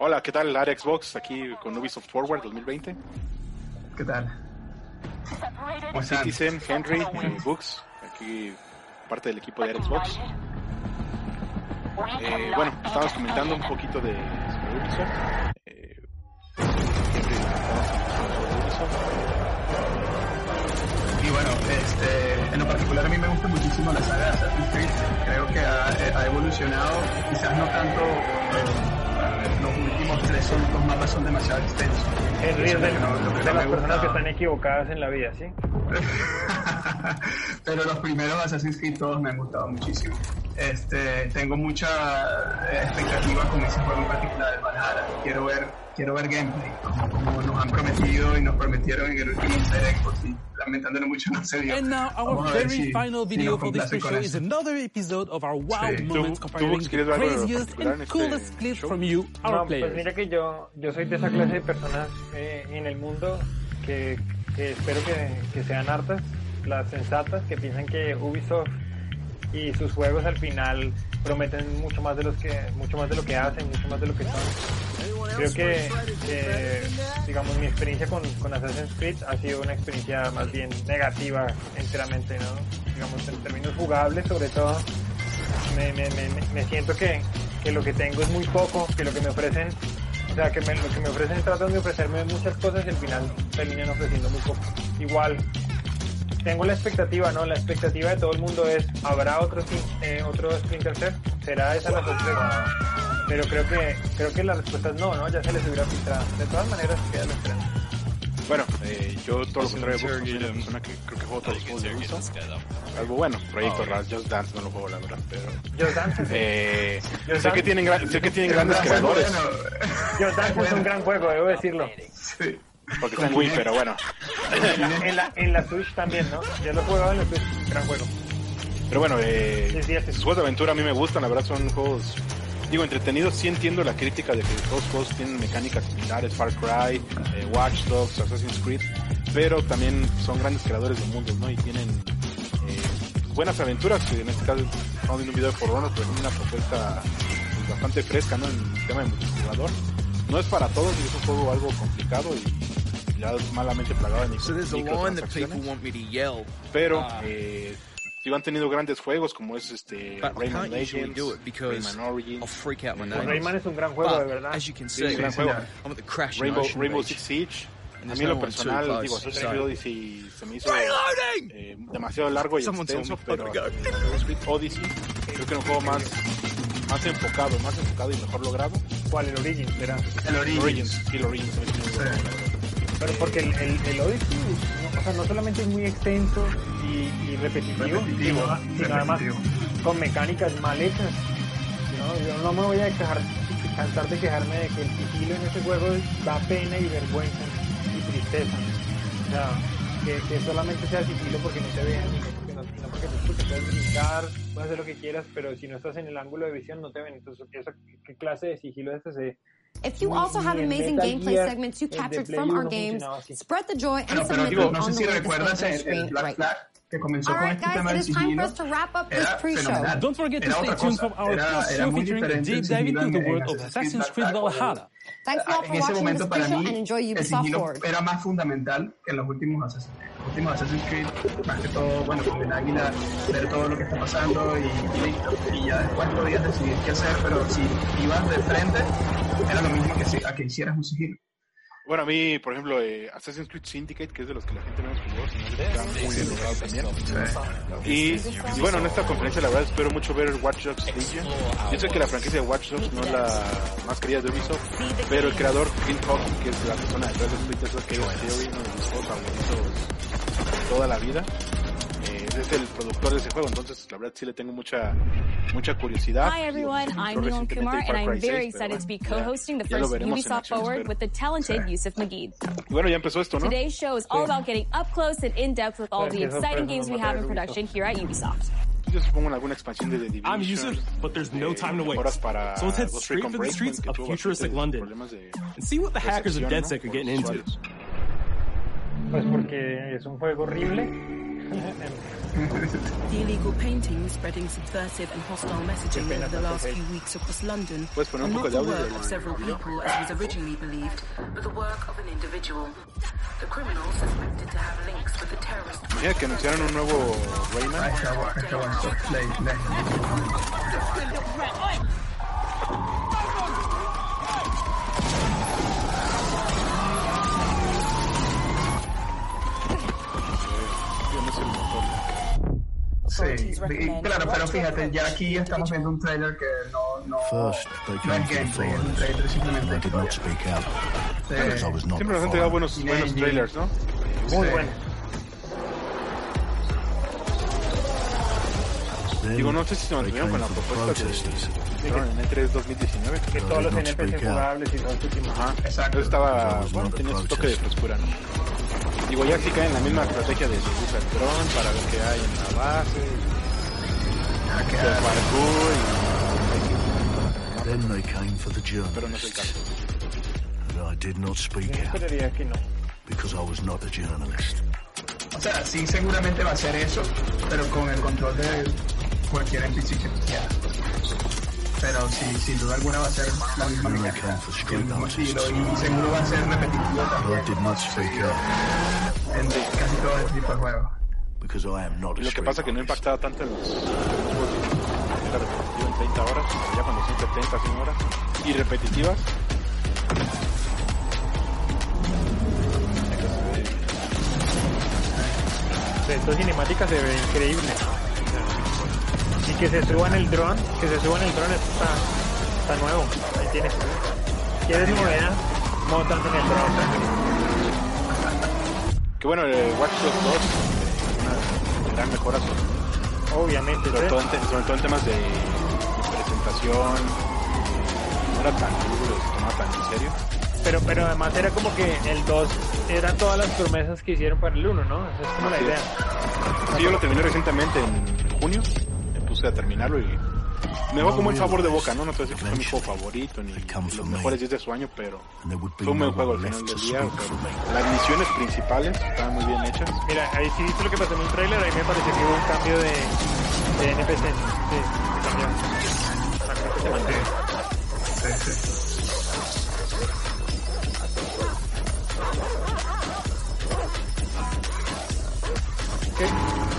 Hola, ¿qué tal? Lara Xbox, aquí con Ubisoft Forward 2020. ¿Qué tal? Con Citizen, Henry, eh, Books, aquí parte del equipo de Xbox. Eh, bueno, estábamos comentando un poquito de sobre Ubisoft. Eh, Henry, sobre Ubisoft. Y bueno, este, en lo particular a mí me gusta muchísimo la saga de Assassin's Creed. Creo que ha, ha evolucionado, quizás no tanto, eh, últimos tres son, los mapas son demasiado extensos. Es de, Eso no- de las personas que están equivocadas en la vida, ¿sí? Pero los primeros Assassin's Creed todos me han gustado muchísimo. Este, tengo mucha eh, expectativa con ese juego en particular, el Valhalla. Quiero ver, quiero ver gameplay, como, como nos han prometido y nos prometieron en el último Inside Xbox y lamentándolo mucho no se dio. And now our Vamos very si- final si video nos for this pre-show is another episode of our wow Sí. moments ¿Tú- comparing the quieres ver algo craziest and este coolest clips show? from you, our Pues mira que yo, yo soy de esa clase de personas eh, en el mundo que, que espero que, que sean hartas, las sensatas, que piensan que Ubisoft y sus juegos al final prometen mucho más de los que mucho más de lo que hacen, mucho más de lo que son. Creo que, que, digamos mi experiencia con, con Assassin's Creed ha sido una experiencia más bien negativa enteramente, ¿no? Digamos en términos jugables sobre todo me, me, me- me siento que, que lo que tengo es muy poco, que lo que me ofrecen, o sea, que lo que me ofrecen tratan de ofrecerme muchas cosas y al final terminan ofreciendo muy poco. Igual, tengo la expectativa, ¿no? La expectativa de todo el mundo es, ¿habrá otro, eh, otro Splinter Cell? ¿Será esa la sorpresa? Pero creo que, creo que la respuesta es no, ¿no? Ya se les hubiera filtrado. De todas maneras, queda la esperanza. Bueno, eh, yo todo lo contrario soy una persona que creo que juego todos los juegos de Ubisoft. Algo bueno, Proyecto Ras, Just Dance no lo juego la verdad, pero... Just Dance. Eh, Just sé, que tienen, sé que tienen grandes creadores, Just Dance es un gran juego, debo decirlo. sí. porque está en Wii, pero bueno. En la, en la Switch también, ¿no? Ya lo he jugado en la Switch, gran juego. Pero bueno, eh, Sí, sí, sí. sus juegos de aventura a mí me gustan, la verdad son juegos, digo, entretenidos. Sí entiendo la crítica de que todos los juegos tienen mecánicas similares, Far Cry, eh, Watch Dogs, Assassin's Creed, pero también son grandes creadores de mundos, ¿no? Y tienen eh, buenas aventuras. En este caso, estamos viendo un video de For Honor, pero es una propuesta pues, bastante fresca, ¿no? En el tema de multijugador. No es para todos, y es un juego algo complicado y ya malamente plagado de So that people microtransacciones. Pero, Ah. eh, digo, han tenido grandes juegos como es este but Rayman Legends, Rayman Origins, I'll freak out my Pues. Rayman es un gran juego, de But verdad. as you can Sí, see, gran sí, juego. Rainbow, Rainbow. Six Siege. A mí lo personal, digo, Assassin's Creed Odyssey se me hizo eh, demasiado largo y extenso, pero. Assassin's Creed Odyssey creo que era un juego más, más enfocado, más enfocado y mejor logrado. ¿Cuál? El Origins, era. El Origins. Origins, sí, el Origins muy bueno, la verdad. Pero porque el, el, el Odyssey, no, o sea, no solamente es muy extenso y, y repetitivo, Repetitivo, sino, sino además con mecánicas mal hechas. ¿no? Yo no me voy a quejar, cansar de quejarme de que el sigilo en ese juego da pena y vergüenza y tristeza. O sea, que, que solamente sea sigilo porque no te vean, y no porque, no, sino porque tú te puedes brincar, puedes hacer lo que quieras, pero si no estás en el ángulo de visión no te ven. Entonces, ¿esa- ¿qué clase de sigilo es ese? If you also have amazing gameplay segments you captured from our games, spread the joy and submit them on the way screen. now. que comenzó All right, con este to wrap up this pre-show. Don't forget to era stay tuned for our era, era featuring diferente deep dive into the world of Assassin's Creed Valhalla. Thanks a lot for en ese momento para mí el sigilo era más fundamental que los últimos Assassin's Creed. Los últimos Assassin's Creed, más que todo, bueno, con el águila, ver todo lo que está pasando y, y listo. Y ya después podías decidir qué hacer, pero si ibas de frente, era lo mismo que si, a que hicieras un sigilo. Bueno, a mí, por ejemplo, eh, Assassin's Creed Syndicate, que es de los que la gente menos jugó, está muy bien logrado también. Y, y bueno, en esta conferencia la verdad espero mucho ver Watch Dogs Legion. Yo sé que la franquicia de Watch Dogs no es la más querida de Ubisoft, pero el creador Clint Hawking, que es la persona detrás de Splinter Cell, que es Theory, uno de mis favoritos toda la vida, es el productor de ese juego, entonces la verdad sí le tengo mucha mucha curiosidad. Hi everyone, I'm Neil Kumar and I'm very 6, pero excited to be bueno, ya- co-hosting the first Ubisoft Forward with the talented Yusuf Magid. Bueno, ya empezó esto, ¿no? Today's show is all about getting up close and in depth with all Pues the exciting games we have in production here at Ubisoft. Yo supongo en alguna expansión de The Division. I'm Yusuf, but there's no eh, time to waste. para So let's head straight for the streets of futuristic London and see what the hackers of. DedSec are getting into. Pues porque es un juego horrible. The illegal painting spreading subversive and hostile messaging over the last few weeks across London Puedes poner are not the work of several people as was originally believed, but the work of an individual. The criminal suspected to have links with the terrorist Mira que anunciaron un nuevo Rayman. Ahí está, bueno, está bueno. Play, play. Yo no sé el motor. Sí, y claro, pero fíjate, ya aquí estamos viendo un trailer que no, no, First, no es gameplay, es un trailer simplemente de historia. Sí. Siempre nos han entregado buenos, buenos trailers, ¿no? Muy Sí. bueno. Digo, no sé si se mantuvieron con la propuesta de Fueron en E3 2019. Que todos los NPC jugables y todo este tipo. Ajá. Exacto. Estaba, bueno, tenía su toque de frescura, ¿no? Digo, ya sí cae en la misma estrategia de usar el dron para ver qué hay en la base, de parkour, then they came for the y- pero no es el caso. I did not Yo speak out, esperaría que no. because I was not a journalist. O sea, sí seguramente va a ser eso, pero con el control de cualquier NPC que tú quieras. Pero sí, sin duda alguna va a ser la misma Then they mecánica, came for el street mismo estilo artists, y seguro va a ser repetitivo también en casi todo tipo de juegos. because I am not a Y lo que pasa que no impactaba tanto en los era repetitivo en 30 horas, ya cuando son 70, 100 horas, y repetitivas, De esta cinemática se ve increíble. Y que se suban el dron, que se suban el dron, esto está, está nuevo. Ahí tienes. ¿Quieres novedad? Montate en el dron. Que bueno, el Watch Dogs 2 es una gran mejora, Obviamente. sobre ¿sí? todo, en, sobre todo en temas de, de presentación, no era tan duro, se tomaba tan en serio. Pero, pero además era como que el 2 eran todas las promesas que hicieron para el 1, ¿no? Esa es como la idea. es. Sí, yo lo terminé recientemente en junio, me puse a terminarlo y me dejó como un sabor de boca, ¿no? No te voy a decir que fue mi juego favorito ni los mejores 10 de su año, pero fue un buen juego al final del día. las misiones principales estaban muy bien hechas. Mira, ahí sí viste lo que pasó en un trailer, ahí me pareció que hubo un cambio de, de NPC. Sí, se cambió. Se.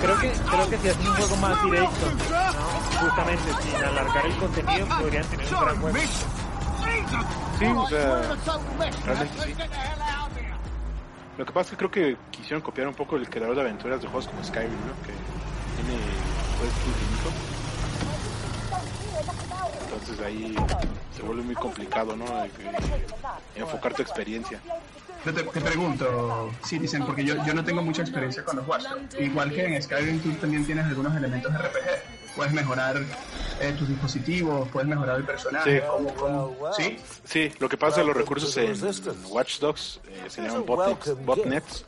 Creo que creo que si hacen un juego más directo, ¿no? justamente sin alargar el contenido, podrían tener un gran juego. Sí, o sea, realmente sí. Lo que pasa es que creo que quisieron copiar un poco el creador de aventuras de juegos como Skyrim, ¿no? Que tiene pues infinito. Entonces ahí se vuelve muy complicado, ¿no? Enfocar tu experiencia. Yo te, te pregunto, Citizen, porque yo, yo no tengo mucha experiencia con los Watch Dogs. Igual que en Skyrim tú también tienes algunos elementos de RPG. Puedes mejorar eh, tus dispositivos, puedes mejorar el personaje. Sí. ¿cómo- cómo? ¿Sí? Sí, lo que pasa es que los recursos en Watch Dogs eh, se llaman botnets, botnets.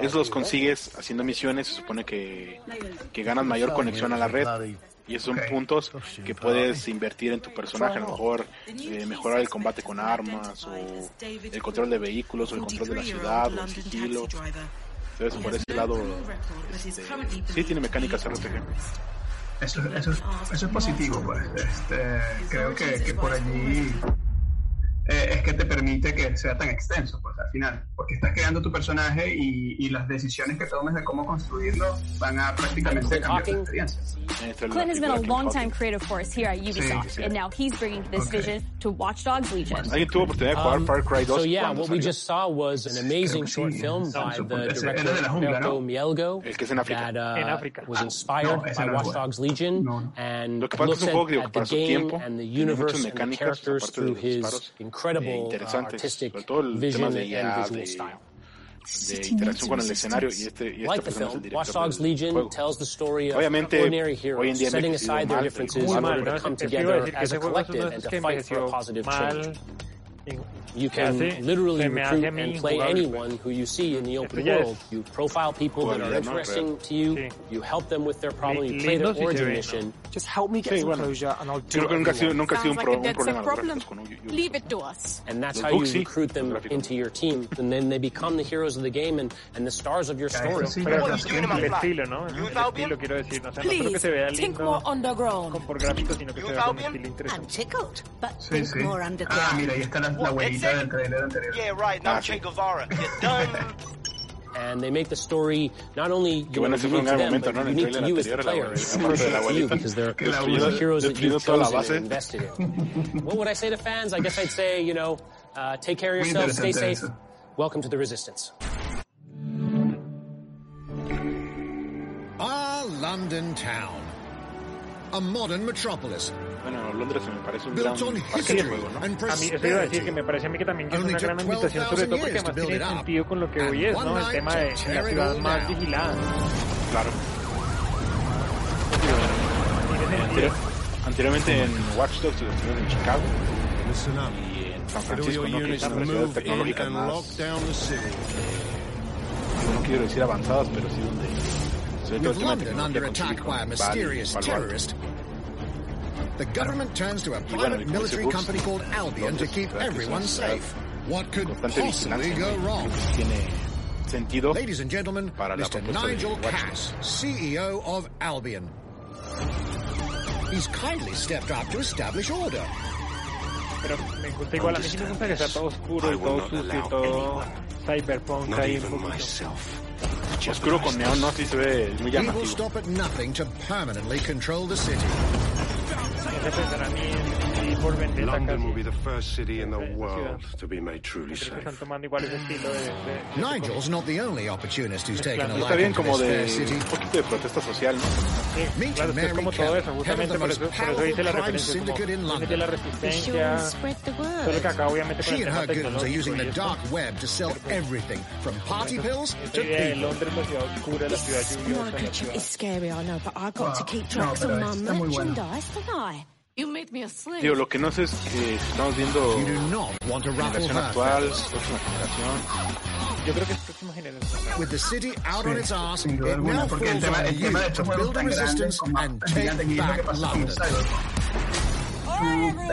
Esos los consigues haciendo misiones, se supone que, que ganas mayor conexión a la red. Y esos son puntos que puedes invertir en tu personaje, a lo mejor eh, mejorar el combate con armas, o el control de vehículos, o el control de la ciudad, o el sigilo. Entonces por ese lado, este, sí tiene mecánicas RPG. Eso, eso, es- eso es positivo, pues. Este, creo que, que por allí eh, es que te permite que sea tan extenso, pues al final, porque estás creando tu personaje y, y las decisiones que tomes de cómo construirlo van a prácticamente cambiar tu experiencia. Clint has been a long-time creative force here at Ubisoft, sí, sí. and now he's bringing this okay. vision to Watch Dogs Legion. Bueno, ¿Alguien tuvo oportunidad de jugar um, Far Cry 2? So yeah, what we just saw was an amazing sí, short film by the director Roberto. Mielgo es que es en África. that uh, was inspired ah, no, by Watch Dogs Legion no, and looks at, at the game tiempo, and the universe and the characters through his incredible eh, interesantes, uh, artistic vision and visual style. De interacción con el escenario y este, y este like film, es Legion tells the story of ordinary heroes setting aside their differences in order to come together as a collective and to fight for a positive change. You can literally recruit and play anyone who you see in the open world. You profile people that are interesting to you. You help them with their problem. You play their origin mission. Just help me get some closure, and I'll do it. Leave it to us. And that's how you recruit them into your team, and then they become the heroes of the game and, and the stars of your story. Please think more underground. I'm tickled, but se vea done. Well, no, wait, he done in Tornado Yeah, right, not Che Guevara. You're done. and they make the story not only unique to them, but no, unique to you as a player. It's to you because they're the heroes that you've chosen and invested in. what would I say to fans? I guess I'd say, you know, uh, take care of yourselves, stay safe. Welcome to the Resistance. Ah, London town. A modern metropolis Bueno, Londres me parece un gran parque de juego, ¿no? A mí, eso iba a decir que me parece a mí que también es una gran ambientación, sobre todo porque más tiene sentido con lo que hoy es, ¿no? El tema de la ciudad más vigilada. Claro. Anterior, anteriormente en Watch Dogs se en Chicago y en San Francisco, ¿no? Que es una ciudad más... Eh, no quiero decir avanzadas, pero sí donde... Sobre todo el tema de tecnología con Silicon Valley, the government turns to a private military company called Albion to keep everyone safe. What could possibly go wrong? Ladies and gentlemen, Mr. Nigel Cass, CEO of Albion. He's kindly stepped up to establish order. Oscuro con neón no, se ve muy llamativo. He will stop at nothing to permanently control the city. jefe para mí London will be the first city in the world to be made truly safe. Nigel's not the only opportunist who's taken a liking to this city. Meet claro, Mary como todo eso, justamente por eso, por eso hice la referencia como de la resistencia. Solo que acá obviamente con el tema tecnológico web to sell everything from party pills to people. Is scary, I know, but I got to keep tracks on my merchandise, don't I? Digo, lo que no sé es que estamos viendo la generación actual, próxima generación. Yo creo que es próxima generación. With the city out on its ass, it now porque el tema, el tema you estos juegos tan grandes como gigante que lo que pasa.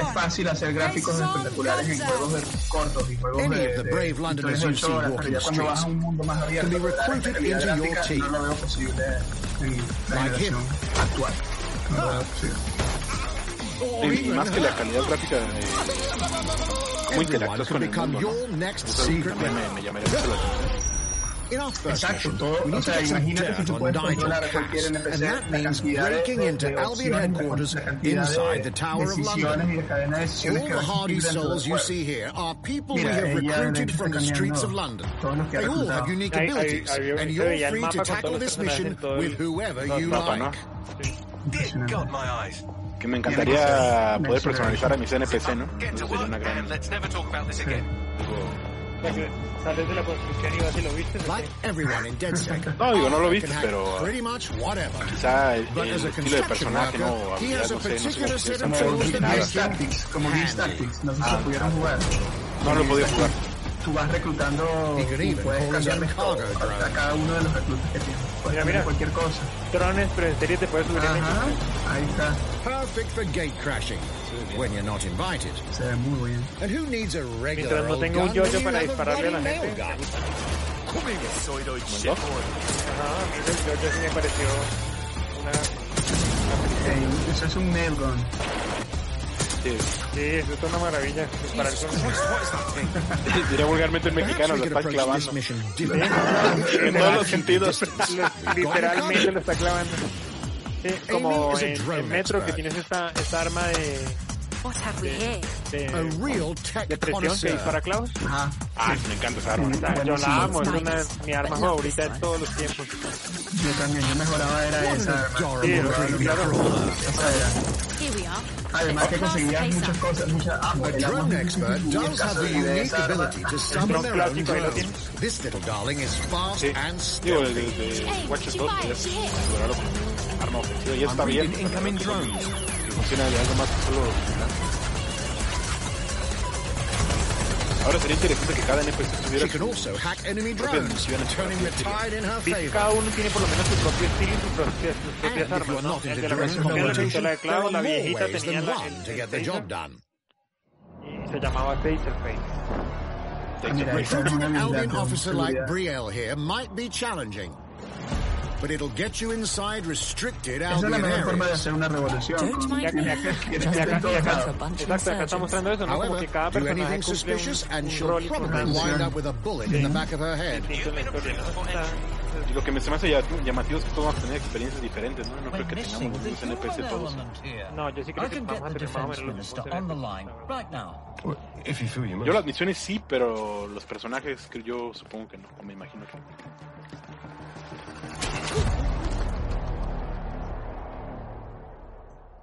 Es fácil hacer gráficos espectaculares en juegos de cortos y juegos de, de, de horas, pero ya cuando vas a un mundo más abierto, la realidad gráfica no lo veo posible en la generación actual. No lo veo posible y más que la calidad gráfica de muy interactúa con el mundo, ¿no? Entonces, me, me llamaría mucho la atención. Exacto, todo, o sea, imagínate si tú puedes controlar a cualquier NPC la cantidad de, de, de opciones, la cantidad de decisiones y de cadena de decisiones que vas a cumplir dentro del juego. Mira, ella en el camino, todos los que ha reclutado. Ahí, Que me encantaría poder personalizar a mis NPC, ¿no? No, digo, no lo viste, pero ah, quizá el, estilo de personaje no, no sé, no no. Ah. No lo he jugar. Tú vas reclutando puedes cambiarles a cada uno de los que tienes. Mira, mira. cualquier cosa. Subir Ahí está. Perfect for gate crashing. When you're not invited. Se ve muy bien. Regular Mientras no tengo un para dispararle a la gente. Ajá, el sí me pareció una... eso es un gun una maravilla. Disparar con... Diría vulgarmente el mexicano, lo we está could approach clavando. En todos los sentidos. Literalmente lo está clavando. Sí, como en, en Metro que tienes esta, esta arma de, What have we here? de, A real tech de presión que connoisseur. dispara clavos. Ajá. Ah, me encanta esa arma. Yo la amo, es una, mi arma favorita de todos los tiempos. Yo también, yo mejoraba era esa arma. Sí, Adorable claro, claro. Esa era. Here we are. Además que conseguías muchas cosas, muchas ah, porque era drone expert does have the de unique ability to summon their own drones. This little darling is fast Sí. and Digo, Watch es arma ofensiva. Ya está bien. incoming drones. funciona algo más que solo ¿no? Ahora sería interesante que cada NPC tuviera su propia misión. Cada uno tiene por lo menos su propio estilo y sus propias, sus propias armas, ¿no? El de la de, de clavo, la viejita tenía la, el, se llamaba Taserface. Recruiting an Albion officer like Brielle here might be challenging. But it'll get you inside restricted Esa es la mejor forma de hacer una revolución. Mind que acá, está mostrando eso, ¿no? Como However, que cada personaje cumple un, rol y probably función wind up with a bullet in the back of her head. distinto en la historia, ¿no? Está- Y lo que me se me hace ya- llamativo es que todos vamos a tener experiencias diferentes, ¿no? No creo que tengamos los mismos NPC todos. No, yo sí creo que vamos a tener más o menos los mismos Yo las misiones sí, pero los personajes yo supongo que no, me imagino que no.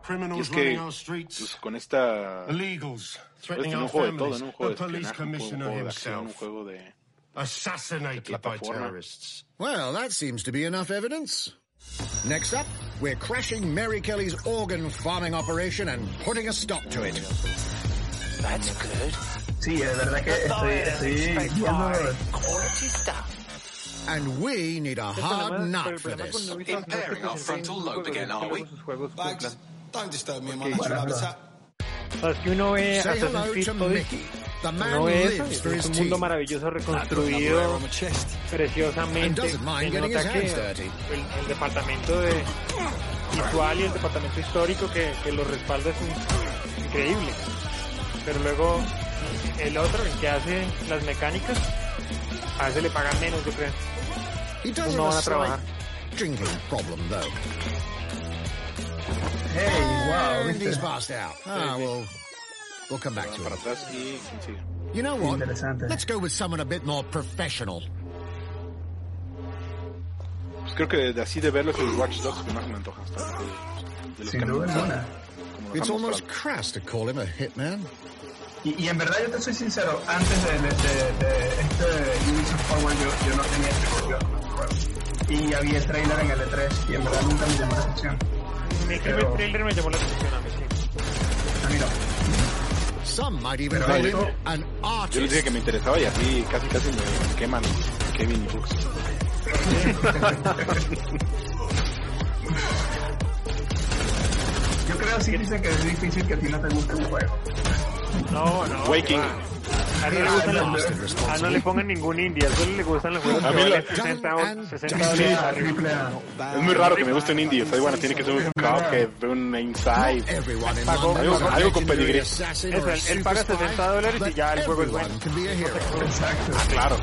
Y Criminals es que running our streets. pues, con esta... Illegals Puedes threatening un our juego de todo, families. ¿no? Un juego The de police espionaje, un juego, commissioner de acción, un himself juego de... assassinated by terrorists. Well, that seems to be enough evidence. Next up, we're crashing Mary Kelly's organ farming operation and putting a stop to it. That's good. Sí, es verdad que estoy, estoy viendo Quality stuff. And we need a hard nut for this. con Ubisoft no es que Impairing our frontal lobe again, are we? luego sus juegos Bags, cumplan. Don't disturb me in my natural bueno, habitat. O sea, es que uno ve Assassin's Creed todo uno ve eso, es un mundo maravilloso reconstruido preciosamente. Se nota que el, el departamento de visual y el departamento histórico que, que lo respalda es un- increíble. Pero luego el otro, el que hace las mecánicas, a veces le pagan menos, yo creo. No van a trabajar. Hey, wow, And passed out. Ah, well, we'll come back to it. atrás y... ¿quién sigue? You know what? Let's go with someone a bit more professional. Pues creo que de así de verlo es el Watch Dogs que más me antoja de, de los Sin que duda alguna. It's almost crass to call him a hitman. Y, y en verdad yo te soy sincero, antes de, de, de, de este Ubisoft Forward yo, yo no tenía experiencia con el juego. Y había el trailer en el E3 y en verdad nunca me llamó la atención. El Pero- primer trailer me llamó la atención a mí, sí. A mí no. Some might even Pero call him esto- an Yo artist. dije que me interesaba y así casi casi me queman Kevin y Brooks. Yo creo sí dicen que es difícil que a ti no te guste un juego. No, no. Waking. A él no le gustan los- a él no le pongan ningún indie, a él le gustan los juegos A que mí valen la- 60 o 60 Triple dólares A, arriba. triple A. Es muy raro que me guste un indie, o sea, bueno, tiene que ser un Cuphead, un Inside. Is algo- a algo con pedigrí. Eso, a él- paga super spy, 60 dólares y ya el juego es bueno. a. Exacto. Ah, claro.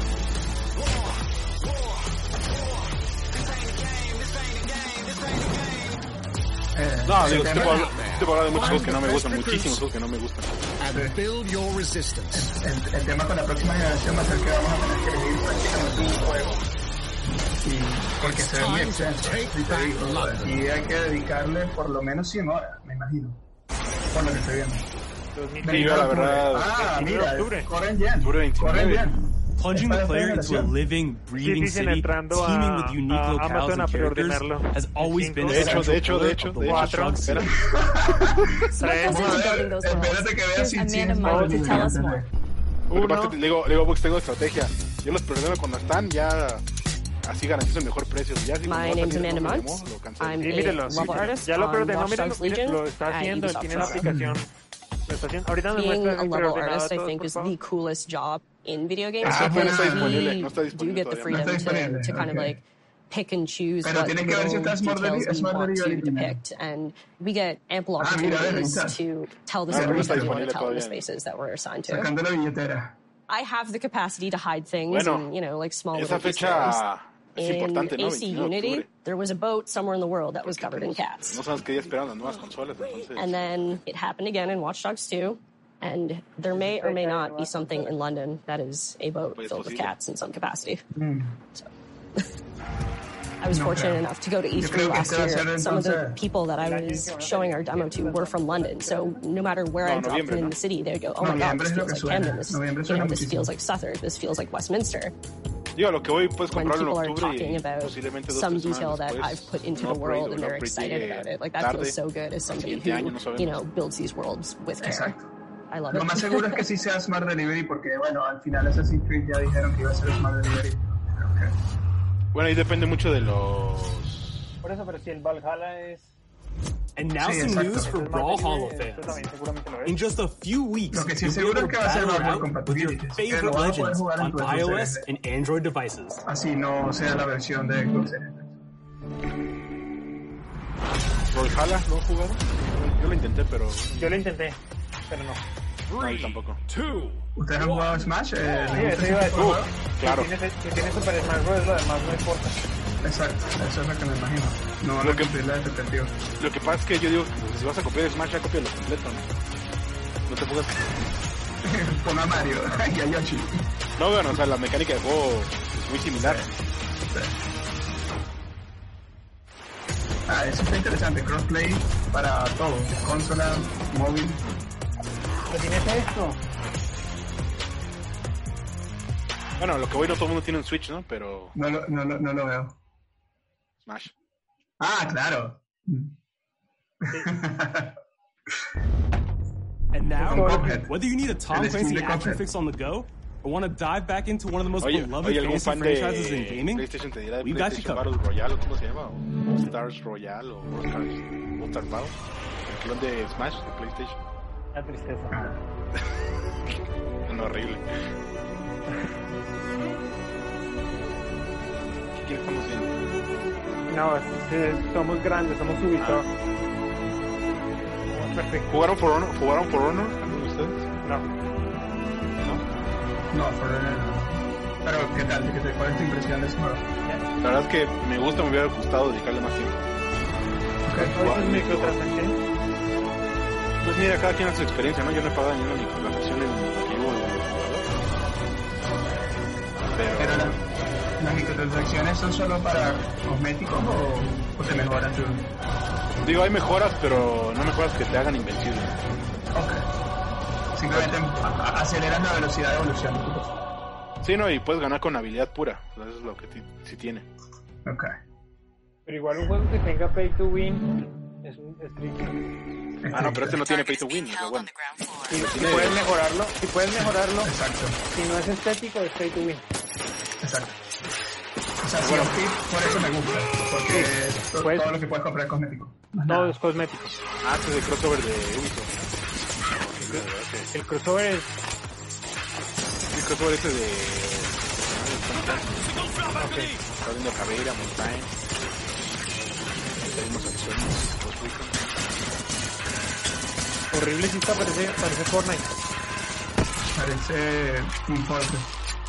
No, digo, te puedo, hablar- te puedo hablar de muchos juegos que no me gustan, muchísimos juegos que no me gustan. And build your resistance. el, el tema con la próxima generación va a ser que vamos a tener que elegir prácticamente un juego. Y porque se ve muy extenso. y hay que dedicarle por lo menos 100 horas, me imagino. Por lo que estoy viendo. 2020. Sí, yo la verdad, Ah, 29 de mira, octubre. corren 29. Corren bien. Plunging the player into a living, breathing city, entrando a- teeming with unique a locales and characters, has always been a De hecho, central de hecho, de pillar hecho, of the de hecho, espérate que veas aparte, le digo, le digo, Bux, tengo estrategia. Yo los cuando están, ya así garantizo el mejor precio. Ya si My name's Amanda. I'm Sí, a level artist Ya lo on preordenó, Watch míralo, Dogs mire, Legion. Lo está at haciendo, él Ubisoft tiene la Florida. aplicación. Lo está haciendo. Ahorita me Being a level artist, I think, is the coolest job in video games Ah, pero no because está disponible, we no está do disponible get the freedom No to, to kind of like pick and choose Pero what tiene que ver si está Smart details we Smart want to Delivery depict, and we get ample Ah, mira, opportunities ahorita. to tell the Ah, stories ahorita that we want to tell in the spaces that we're assigned to. Sacando la billetera. I have the capacity to hide things Bueno, and, you know, like small little Easter eggs. fecha es In importante, ¿no? AC 29 de Unity, octubre. there was a boat somewhere in the world that was covered in cats. No sabes qué día esperan las nuevas consolas, entonces. And then it happened again in Watch Dogs 2. And there may or may not be something in London that is a boat Pues filled with cats in some capacity. Mm. I was No fortunate creo. enough to go to Yo E3 last este va year. Some of the people that I was showing our demo to were from London. So no matter where I No, dropped them in ¿no? the city, they'd go, oh my god, this feels like. Camden. This, you know, this feels like Southwark. This feels like Westminster. Digo, lo que voy, puedes When comprarlo en people are octubre talking y about posiblemente dos tres semanas detail that después, I've put into un the upgrade world o they're upgrade excited llegue about it. Like that tarde, feels so good as somebody año, who, no sabemos. you know, builds these worlds with care. Exacto. I love Lo it. más seguro es que sí sea Smart Delivery porque, bueno, al final Assassin's Creed ya dijeron que iba a ser Smart Delivery. Que- Bueno, ahí depende mucho de los. Por eso, pero si el Valhalla es... And now Sí, some exacto. news for es Brawl más Hollow fans. también seguramente lo es. In just a few weeks, Lo que sí you'll be seguro able es to que va a ser battle backwards out with your compatibility, así que favorite lo vas a poder legends jugar en on iOS and Android devices. Así no sea la versión de Xbox Series. Brawlhalla, ¿lo han jugado? Yo lo intenté, pero. Yo lo intenté, pero no. No, yo tampoco. Two. ¿Ustedes han jugado Smash? Eh, Sí, ¿les eso gusta iba a ese decir. juego? claro. Si tienes, si tienes Super Smash Bros, lo demás no importa. Exacto, eso es lo que me imagino. No van a Lo que- cumplir la expectativa. Lo que pasa es que yo digo, pues, si vas a copiar Smash, ya cópialo completo, ¿no? No te pongas. Pon a Mario y a Yoshi. No, bueno, o sea, la mecánica de juego es muy similar. Ah, eso está interesante. Crossplay para todo. Consola, móvil. ¿Qué tienes esto? Bueno, lo que voy, no todo el mundo tiene un Switch, ¿no? Pero No lo, no, lo, no lo veo. Smash. Ah, claro. And now, whether you need a Tom El Steam Clancy action Cuphead. fix on the go, or want to dive back into one of the most Oye, beloved oye, fantasy fan franchises in gaming, PlayStation te dirá we've got you PlayStation covered. Battle Royale, o ¿cómo se llama? O Stars Royale, o All Stars, All Star Battle. El clon de Smash de PlayStation. La tristeza. No, horrible. ¿Qué estamos viendo? No, es- es- somos grandes, somos Ubisoft. Somos perfectos. ¿Jugaron For Honor? ¿Jugaron For Honor? ¿Alguno de ustedes? No. No, for Pero, ¿qué tal? ¿Qué te, ¿Cuál es tu impresión de? La verdad es que me gusta, me hubiera gustado dedicarle más tiempo. ¿No dices microtransacciones? Pues mira, cada quien hace su experiencia, ¿no? Yo no he pagado ni una microtransacción en el que vivo de Pero Pero, la- las microtransacciones son solo para cosméticos o, o te mejoran tu... digo, hay mejoras, pero no mejoras que te hagan invencible. Ok. Simplemente aceleran la velocidad de evolución. Sí, no, y puedes ganar con habilidad pura. Eso es lo que sí tiene. Ok. Pero igual un juego que tenga pay to win es un es tricky. Ah, no, pero este no tiene pay to win. pero bueno. Si, puedes mejorarlo, si puedes mejorarlo, Exacto. si no es estético, es pay to win. Exacto. Sea, sí, por eso me gusta. Porque Pues- todo lo que puedes comprar es cosmético. Más Todo nada. es cosmético. Ah, este es el crossover de Ubisoft. El crossover es El crossover ese de... Está viendo Caveira, Montaigne. Tenemos acciones. Los horrible si está, parece, parece Fortnite. Parece un fuerte.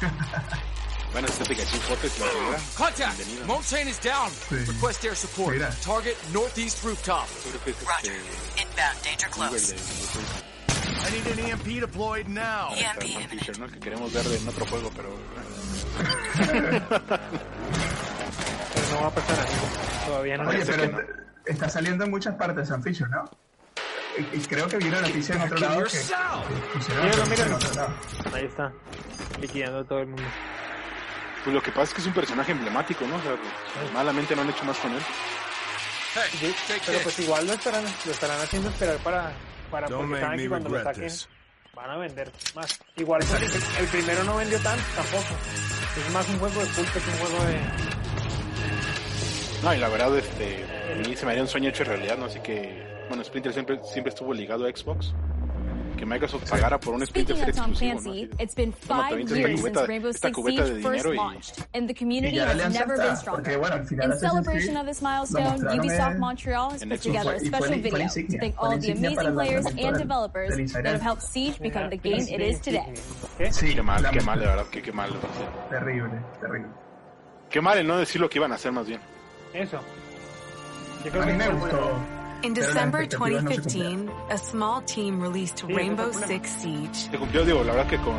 Bueno, este Pikachu la verdad. Contact! Montaigne is down. Sí. Request air support. Mira. Target northeast rooftop. Creo que es Roger. este... Inbound, danger close. I need an EMP deployed now. EMP imminent. ¿no? Que queremos ver en otro juego, pero... Pero no va a pasar así. Todavía no. Oye, pero que está saliendo en muchas partes San Fisher, ¿no? Y, y creo que vi una noticia en otro lado que... que Míralo, míralo. Ahí está. Liquidando a todo el mundo. Pues lo que pasa es que es un personaje emblemático, ¿no? O sea, malamente no han hecho más con él. Sí, pero pues igual lo estarán, lo estarán haciendo esperar para, para porque saben que cuando lo saquen this. van a vender más. Igual porque el, el primero no vendió tanto tampoco. Es más un juego de culto que un juego de... No, y la verdad, este, a mí se me haría un sueño hecho realidad, ¿no? Así que, bueno, Splinter siempre, siempre estuvo ligado a Xbox. Que Microsoft pagara por un Tom exclusivo, ¿no? Clancy, it's been five years esta since Rainbow esta Six cubeta de Siege first dinero y launched, and the community Y ya has never been porque stronger. bueno, al final In celebration of this milestone, Ubisoft Montreal has put together a special video to thank all the amazing players and developers that have helped Siege become the game it is today. Sí, Qué mal, qué mal, de verdad, que qué mal. Terrible, terrible. Qué mal el no decir lo que iban a hacer más bien. Eso. Yo A creo mí que me gustó. Bueno. In December expectativas no se 2015, a small team released Rainbow ese fue el Six Siege, Se cumplió, digo, la verdad que con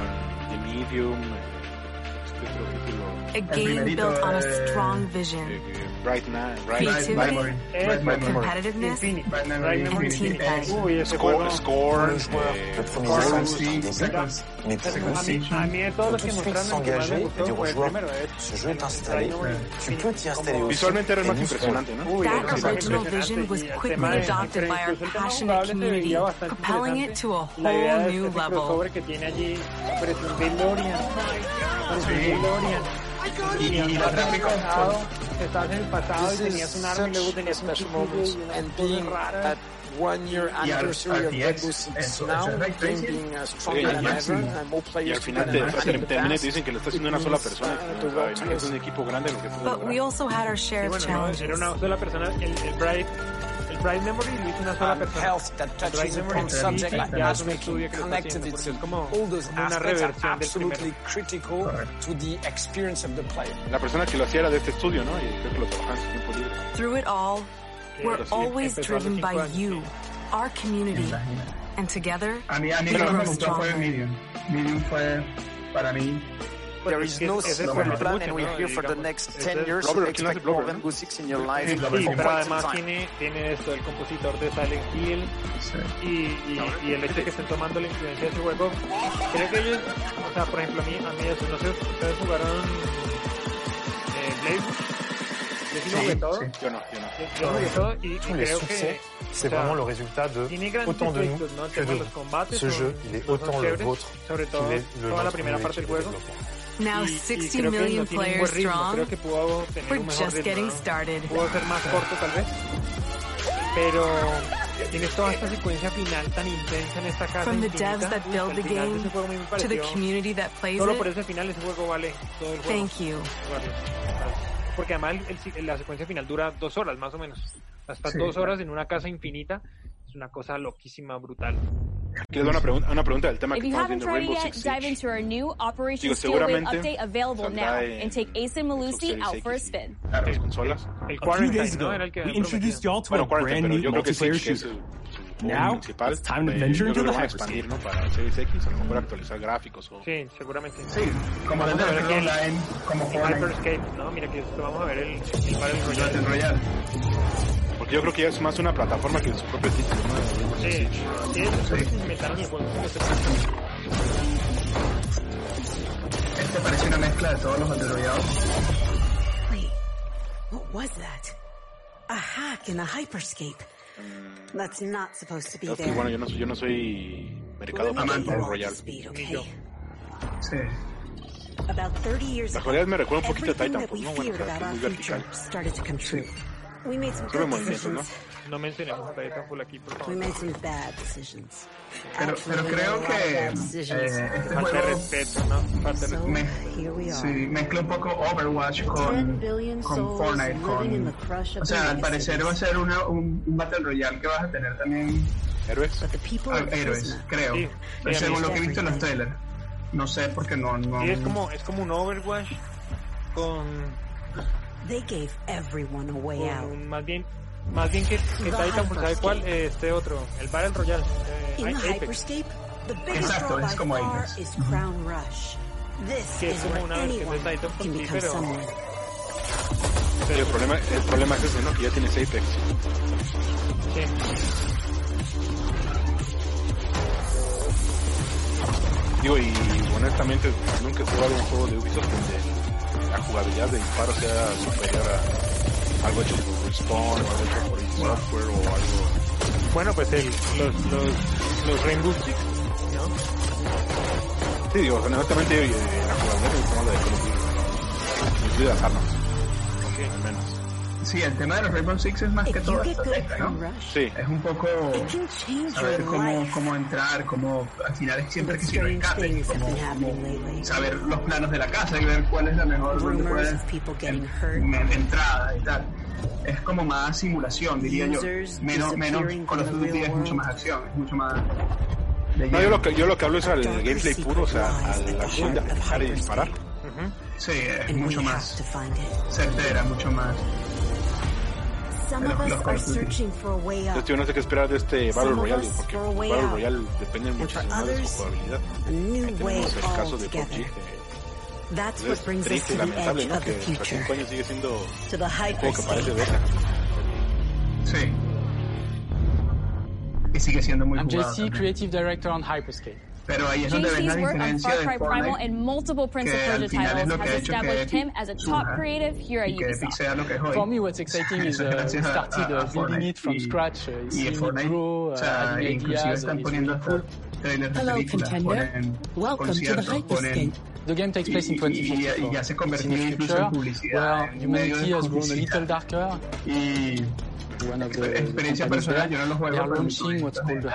The Medium, este otro título, a game built on a strong vision, Bright, Man, Bright, Memory. Bright Memory. Competitiveness. Bright Memory. Team Uy. Score. Score. Visualmente era más impresionante, ¿no? That original vision was quickly adopted by our passionate community, propelling it to a whole new level. Sí. And being one year anniversary of Red 6 now, game being uh, stronger than ever, and more players than uh, ever. But we also had our share of challenges era una sola persona, el, el Bright, el Bright Memory lo hizo una sola persona. health that touches Memory upon subject sí, like ya es un estudio que lo está connected haciendo, porque es como all those una aspects are reversión del absolutely primero. critical to the experience of the player. La persona que lo hacía era de este estudio, ¿no? Y creo que lo trabajaba en su tiempo libre. Through it all, we're sí, always empezó a los driven by años, you, our community, and together A mí, a mí we lo que me grow gustó fue stronger. Medium. Medium fue para mí. There is no plan, and we're here for the next ese 10 es- years. Glover, so ¿quién hace expect more Six in your life. Pero además tiene, tiene esto, el compositor de Silent Hill y, y, y el hecho de que estén tomando la influencia de ese juego. Creo que ellos, o sea, por ejemplo, a mí, a mí eso, no sé, ustedes jugaron eh, Blade. Yo sí. Yo no, yo no. Yo, yo jugué todo y, y Tous les creo succès, que. c'est vraiment le résultat de autant de nous que de vous. Ce jeu, il est autant le vôtre qu'il est le nôtre Now Y- y 60 creo que million no tiene un players ritmo. strong, Creo que pudo tener we're un mejor just ritmo, getting ¿no? started. Pudo ser más corto tal vez. Pero tienes toda esta secuencia final tan intensa en esta casa From the infinita. devs that build the game to the community that plays Solo por it, ese final ese juego vale todo el juego. thank you. Porque además el- el- la secuencia final dura dos horas más o menos. Hasta Sí, dos horas en una casa infinita. Es una cosa loquísima, brutal. Doy una pregunta, una pregunta del tema If que estamos haven't viendo, Rainbow yet, Six dive Siege. into our new Operation Digo, seguramente update available saldrá now en and take Ace and Malusi Series out for a spin. las consolas. El A few Quarantine, days ¿no? ago, Era el que we introduced y'all to Bueno, a Quarantine, brand pero new yo creo que multiplayer Siege es shooter. Now, principal. it's time to Eh, venture yo into creo que the lo van a hyperscape. expandir, ¿no? Para Series X, a lo mejor actualizar gráficos o... Sí, seguramente. Sí, como Vamos desde a ver el aquí el- online, como el Fortnite. Hyperscape, ¿no? Mira que esto vamos a ver el, el Battle Battle Royale. Porque yo creo que ya es más una plataforma que su propio título, ¿no? Sí, sí, inventaron el juego. Este parece una mezcla de todos los. Wait, what was that? A hack in a hyperscape. That's not supposed to be there. bueno, yo no, soy- yo no soy mercado yo. Sí. About 30 years La ago, realidad me recuerda un poquito a Titanfall, we ¿no? Bueno, feared o sea, about que es our muy future vertical. Solo good movimientos, ¿no? decisions. No mencionemos a Titanfall aquí, por We favor. made some bad decisions. Pero, pero creo que bad eh, decisions. este Falta de juego respeto, ¿no? Falta respeto. me- here we are. sí, mezcla un poco Overwatch 10 con, billion con souls Fortnite. living in Con, the crush of o sea, al parecer va a ser una, un, un Battle Royale que vas a tener también ¿Héroes? But the people ah, héroes, creo. Sí, Pero sí, según lo que he visto en los trailers. No sé porque no... no Sí, es como, es como un Overwatch con, They gave everyone a way out. más bien más bien que, que Titanfall, ¿sabe cuál? Este otro, el Battle Royale. eh, In the Apex. hyperscape, the biggest Exacto, draw es by como far Apex. is Crown Rush. This Que es is como una versión de sí, become pero- el problema, el problema es ese, ¿no? Que ya tienes Apex. Sí. Digo, y honestamente nunca he jugado un juego de Ubisoft donde la jugabilidad de disparo sea superior a algo hecho por Respawn o algo hecho por Software o algo... Bueno, pues el, los, los, los Rainbow Six, ¿no? Sí, digo, honestamente la jugabilidad gusta más la de Call of Duty. Armas. Al menos sí, el tema de los Rainbow Six es más que todo ¿no? Sí. Es un poco saber cómo, cómo entrar, cómo al final es siempre que si rescate, como, como saber los planos de la casa y ver cuál es la mejor dónde puedes, en, en, entrada y tal. Es como más simulación, diría yo. Menos, menos con los Duty es mucho más acción, es mucho más no, yo lo que, yo lo que hablo es al gameplay puro, o sea, a la acción de y disparar. Uh -huh. Sí, es mucho más certera, mucho más Entonces yo no sé qué esperar de este Battle Royale, porque pues, Battle Royale depende muchísimo de su jugabilidad. El caso de PUBG. what brings us to the edge of the future. sigue siendo un. Sí. Y sigue siendo muy I'm jugado. I'm JC, Creative Director on Hyperscape. Pero ahí es donde ven la diferencia de Primal and multiple Prince of Persia titles has established him as a top creative here at Ubisoft. For me, what's exciting is uh, started uh, building it from scratch, uh, it grow, uh, having ideas, uh, it's Welcome to the Hyperscape. The game takes place in 2024. In the future, where humanity has grown a little darker. one of the, experiencia personal, yo no los juego. what's called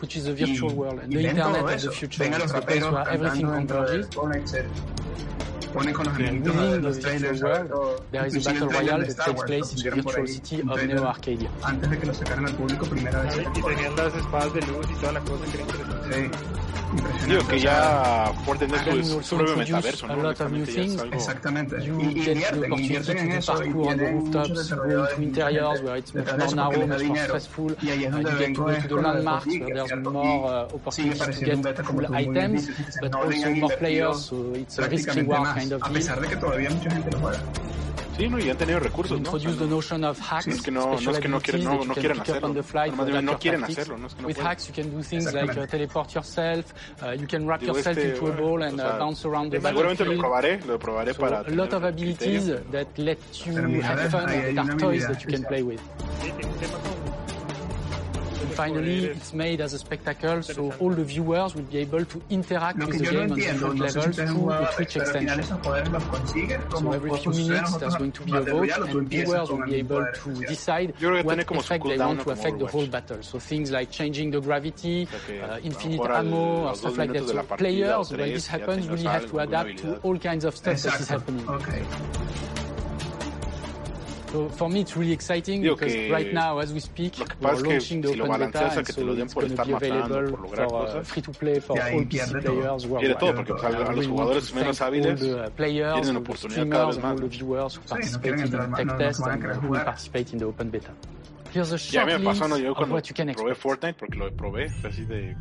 which is the virtual y, world, and the Internet of the future, Venga los the everything converges. The virtual. Antes de que lo sacaran al público primera vez. Y tenían las espadas de luz y toda la cosa que era interesante. Sí. Digo que ya por tener su, su propio metaverso. Exactamente. Y invierten, en eso y where it's more stressful, y ahí es landmarks, where there's more items, but also more players, so it's a. A pesar de que todavía mucha gente lo juega. Sí, no, y han tenido recursos, ¿no? O sea, no, no, es que no, no es que no quieren, no, no quieren hacerlo. No, no quieren hacerlo, no es que no pueden. hacks you can do things like uh, teleport yourself, uh, you can wrap Digo yourself este, into a ball and uh, bounce around the battlefield. Seguramente lo probaré, lo probaré so para a lot of abilities that let you have fun and are toys that you can play with finally, it's made as a spectacle, so all the viewers will be able to interact with the game on different levels through the Twitch extension. So every few minutes, there's going to be a vote, and viewers will be able to decide what effect they want to affect the whole battle. So things like changing the gravity, uh, infinite ammo, or stuff like that. So players, when this happens, really have to adapt to all kinds of stuff that is happening. So for me it's really exciting Digo because que right now as we speak we're launching the open lo data que so te lo den por estar for. Uh, free to play for all PC players worldwide. Pierde todo porque pues, a, los jugadores menos hábiles tienen oportunidad cada vez más. Sí, no quieren entrar más, no, no jugar. Participate in the open beta. Here's a ya me pasó no yo cuando probé Fortnite porque lo probé así de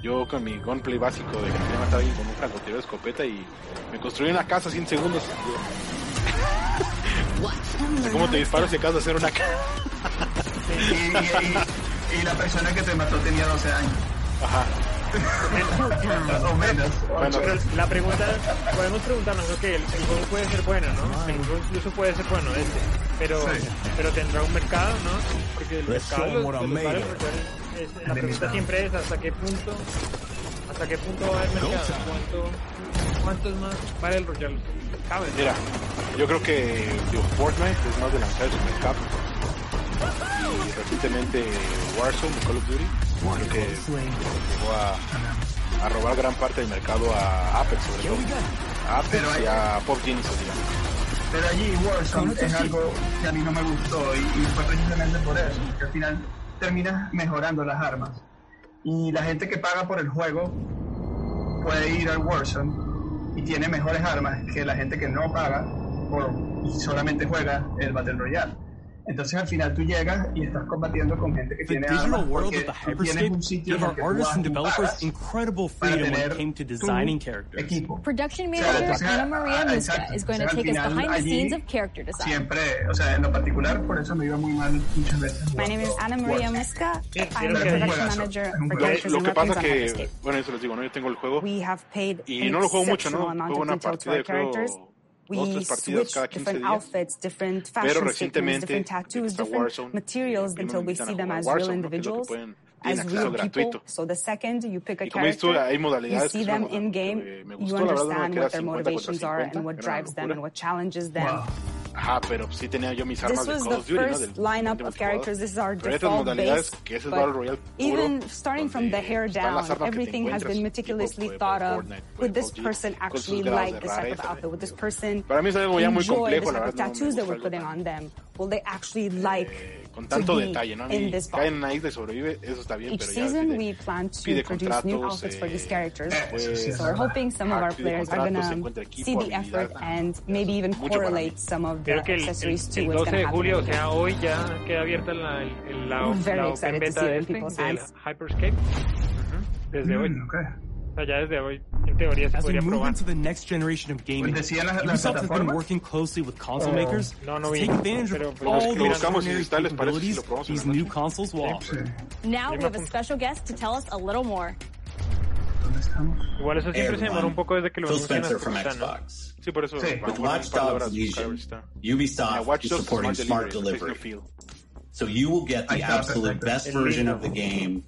yo con mi gunplay básico de que me mataba con un francotirador de escopeta y me construí una casa 100 segundos. ¿Cómo te disparo si acabas de hacer una y, y, la persona que te mató tenía 12 años. Ajá. o menos. La pregunta, podemos preguntarnos, ok, el, el, juego puede ser bueno, ¿no? El juego incluso puede ser bueno este, pero, pero tendrá un mercado, ¿no? Porque el mercado de los, de pues, la pregunta siempre es hasta qué punto, hasta qué punto va a haber mercado, ¿Cuántos más Battle Royale caben? Mira, yo creo que digo, Fortnite es más de lanzar el mercado. Y recientemente Warzone, de Call of Duty, creo que llegó a, robar gran parte del mercado a Apple, sobre todo. A y a Pop pero allí Warzone es este algo que a mí no me gustó y, y, fue precisamente por eso, que al final terminas mejorando las armas. Y la gente que paga por el juego puede ir al Warzone y tiene mejores armas que la gente que no paga por, y solamente juega el Battle Royale. Entonces al final tú llegas y estás combatiendo con gente que the tiene digital world of the our and developers incredible freedom when it came to designing characters. Equipo. Production manager Ana María is going to take us behind the scenes of character design. My name is Ana María Muska. Sí, I'm the production manager for characters que pasa que, bueno. We have paid y no lo juego mucho, ¿no? Juego una we switch different días, outfits, different fashion statements, different tattoos, different Warzone, materials until we see them as Warzone, real individuals. As real people, so the second you pick a character, you see them in game, you understand what their motivations are and what drives them and what challenges them. Wow. Ajá, pero sí tenía yo mis armas de Call of Duty, ¿no? Del lineup of characters. This is our pero estas modalidades base, que es el Battle Royale puro, even starting from the hair down, everything has been meticulously thought of. Would this person actually like this type of outfit? Would this person Para mí es algo ya muy complejo, la verdad. Tattoos that we're putting on them. Will they actually eh, like con tanto detalle, ¿no? A mí Caen Knight de sobrevive, eso está bien, pero ya pide, pide contratos, eh, so we're hoping some of our players are going to see the effort and maybe even correlate some of Creo que el, 12 de julio, o sea, hoy ya queda abierta la, la, la de este, Hyperscape. Desde mm, hoy. Ya desde hoy, en teoría, se podría probar. decían las, las plataformas? No, no vi, pero... Pues parece si lo probamos? Sí. Pues, Now we have a special guest to tell us a little more. Estamos? Igual eso siempre Everyone. se demora un poco desde que lo Phil Spencer from Xbox. Sí, por eso. Sí. With Watch Dogs Legion, Ubisoft yeah, is supporting smart delivery. Smart delivery. So you will get the absolute best version of the game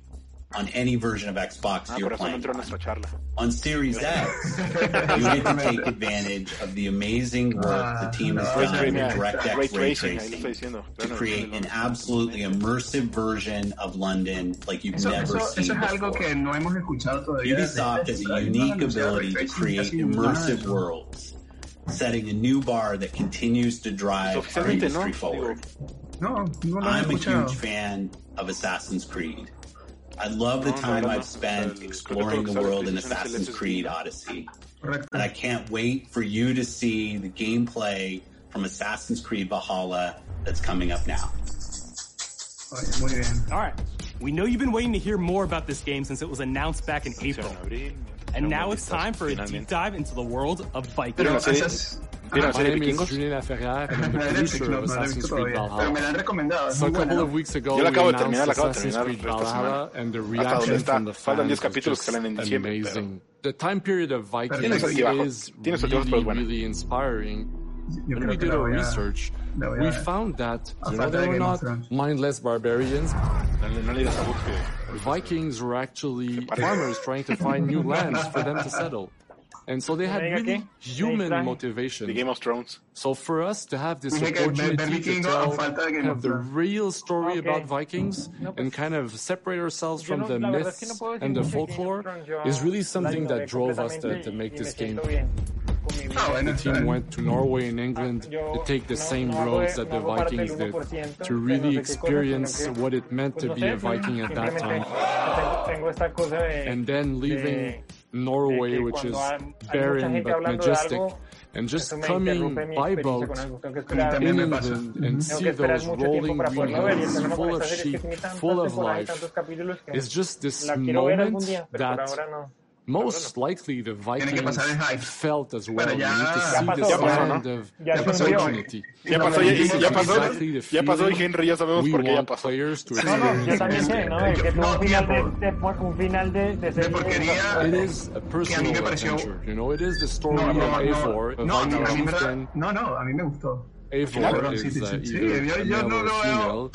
on any version of Xbox ah, you're playing. On. on. Series X, you get to take advantage of the amazing work the team has done in DirectX ray tracing to create an absolutely immersive version of London like you've eso, never eso, seen eso before. No Ubisoft has a unique ability to create immersive worlds, setting a new bar that continues to drive our industry forward. No, no I'm a huge fan of Assassin's Creed. I love the time I've spent exploring the world in Assassin's Creed Odyssey. And I can't wait for you to see the gameplay from Assassin's Creed Valhalla that's coming up now. All right. We know you've been waiting to hear more about this game since it was announced back in April. And now it's time for a deep dive into the world of Vikings. Vieron ah, serie Vikingos? Julian Ferrer and the producer of Assassin's Creed Valhalla. So a couple of weeks ago, Yo la acabo de Valhalla, and the reaction from the fans 10 capítulos. Amazing. The time period of Vikings is really, really inspiring. When we did our research, we found that whether or not mindless barbarians, Vikings were actually farmers trying to find new lands for them to settle. And so they had really human motivation. The Game of Thrones. So for us to have this opportunity to tell kind of the real story about Vikings and kind of separate ourselves from the myths and the folklore is really something that drove us to, to make this game. Oh, and the team went to Norway and England to take the same roads that the Vikings did to really experience what it meant to be a Viking at that time. And then leaving Norway, which is barren but majestic, and just coming by boat in England and see those rolling hills full of sheep, full of life, is just this moment that Most likely the Vikings felt as well. Pero ya, ya pasó, ya pasó, ya pasó, ya pasó, Henry ya sabemos por qué. No, no, yo también sé, ¿no? Que este, un final de, de. It is a personal you know. It is the story No, no, no, no, a mí me gustó. No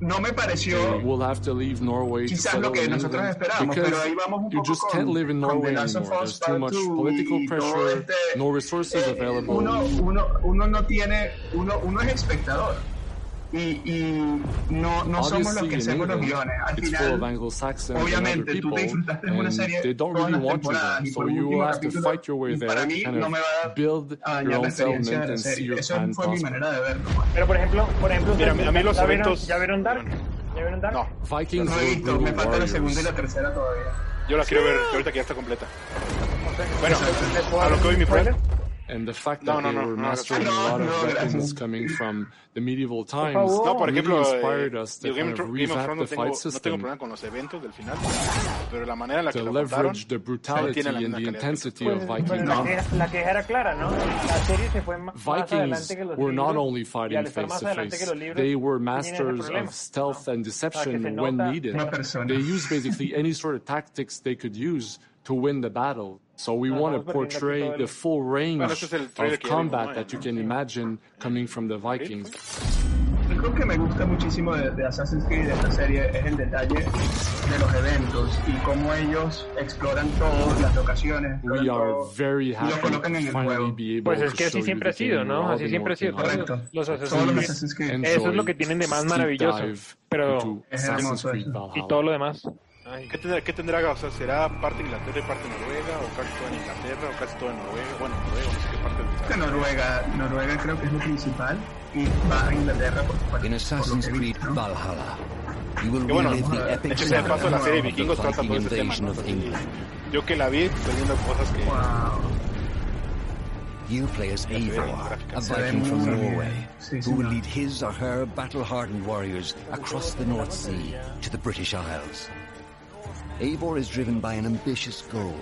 No me pareció. We'll have to leave Norway quizás lo que nosotros esperábamos, pero ahí vamos un poco can't live in too much political pressure, este no, resources eh, available. Uno, no tiene, uno es espectador y, y no, no somos los que hacemos los guiones. Al final, obviamente, tú te disfrutaste de una serie they don't really want. Para mí no me va a build your own settlement and see your Eso fue mi manera de verlo. Pero por ejemplo, por ejemplo, mira, a mí los eventos ¿Ya vieron Dark? Mm. ¿Ya vieron Dark? No, Vikings no he visto, me falta la segunda y la tercera todavía. Yo la quiero ver, ahorita que ya está completa. Bueno, a lo que hoy mi problema. And the fact that no, they no, were mastering a lot of weapons coming from the medieval times no, ejemplo, really inspired us to kind of revamp the fight system. To leverage the brutality and the intensity of Viking Vikings were not only fighting face to face, they were masters of stealth and deception when needed. They used basically any sort of tactics they could use to win the battle. So we want to portray the full range of combat that you can imagine coming from the Vikings. algo que me gusta muchísimo de, de Assassin's Creed de esta serie es el detalle de los eventos y cómo ellos exploran todas las locaciones. We are todo, very y lo happy colocan en el juego. Pues es que así siempre ha sido, ¿no? Así siempre ha sido. Todos los Assassin's Creed. Eso es lo que tienen de más maravilloso. Pero Es hermoso eso. Y todo lo demás. ¿Qué tendrá, ¿Qué tendrá? O sea, ¿será parte Inglaterra y parte Noruega? ¿O casi toda en Inglaterra? ¿O casi toda en Noruega? Bueno, Noruega, no sé qué parte de Que Noruega, Noruega creo que es lo principal y va a Inglaterra por, In Assassin's Creed. Valhalla, you will Que bueno, relive the de epic hecho, de paso, la saga serie Vikingos trata todo ese tema. ¿no? Yo que la vi, estoy viendo cosas que... You play as Eivor, a Se Viking from. Norway, who will lead his or her battle-hardened warriors across the North Sea to the British Isles. Eivor is driven by an ambitious goal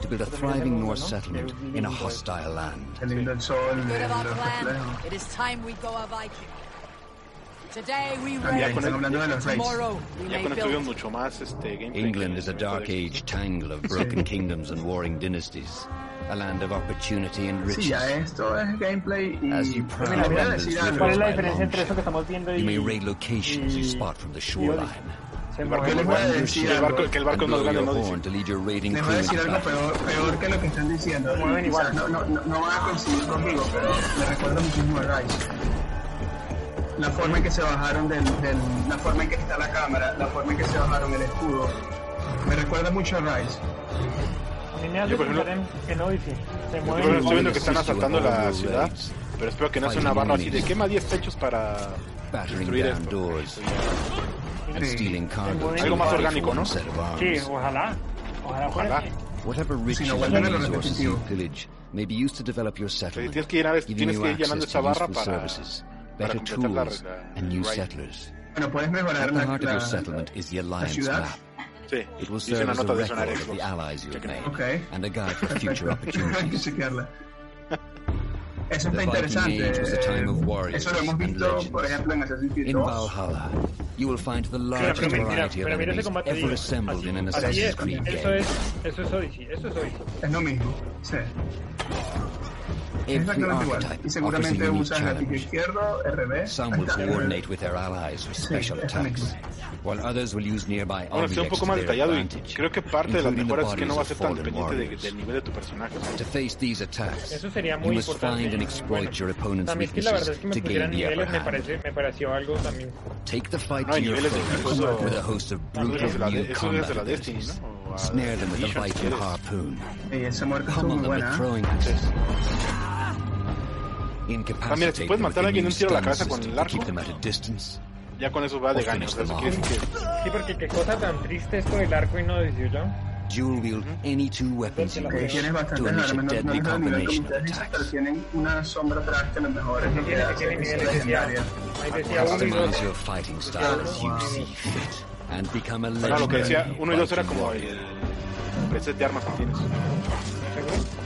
to build a thriving Norse settlement in a hostile land. Qué lindo el sol, Good el- of our los plan. reflejos. It is time we go a Viking. Today we También reign. hablando de los reyes. Tomorrow we Ya may con esto build. mucho más este gameplay. England is a dark age tangle of broken kingdoms and warring dynasties, a land of opportunity and Sí, riches. ya esto es gameplay y As you Mira, prowl voy a London's decir ¿Cuál es la diferencia entre eso que estamos viendo you may raid locations you spot from the shoreline. Barco voy a decir el barco, algo. que el barco no dice. raiding Les voy a decir algo peor, peor que lo que están diciendo. mueven igual. o sea, no, no, no, no van a coincidir conmigo, pero me recuerda muchísimo a Rise. La forma en que se bajaron del, del, la forma en que está la cámara, la forma en que se bajaron el escudo, me recuerda mucho a Rise. A mí me hace Yo, por ejemplo- pensar en, en Odyssey. Se mueven estoy viendo que están asaltando la ciudad, pero espero que no sea una barra así de quema 10 techos para destruir esto. sí. Algo más orgánico, ¿no? Sí, ojalá. Ojalá. ojalá. Si no, bueno, no lo sí, tienes que llenar, tienes que ir llenando esta barra para, para completar la, la Bueno, puedes mejorar la, la, la ciudad. Sí, hice una nota de eso en okay. for future chequearla. Eso está interesante. Eso lo hemos visto, por ejemplo, en Assassin's Creed 2. You will find the largest pero mira, variety of pero mira enemies ever assembled in an Assassin's Creed eso game. es, eso es Odyssey, eso es Odyssey. Es lo mismo. Sí. Exactamente igual. Y seguramente usas el izquierdo, RB. Some will coordinate with their allies for special eso mismo. attacks, while others will use nearby Bueno, un objects poco to más detallado y creo que parte de las mejoras es que no va a ser of tan dependiente de- del nivel de tu personaje. To face these attacks, Eso sería you muy must importante. find and y exploit bueno, your opponent's también es que la verdad es que me to pusieran gain the upper niveles me, hand. parece, me pareció algo también. Take the fight No, to your niveles de foes with a host of Eso es brutal new combat abilities. with a harpoon. Mira, si puedes matar a alguien un tiro a la cabeza con el arco, ya con eso va de. O sea, que Sí, porque qué cosa tan triste esto del arco y no decir yo. Dual wield any two weapons you wish to deadly combination of attacks. tienen una sombra atrás que lo mejor es. Customize your fighting style as you see fit and become a Bueno, lo que decía, legendary uno y dos era como el, el set de armas que tienes. Porque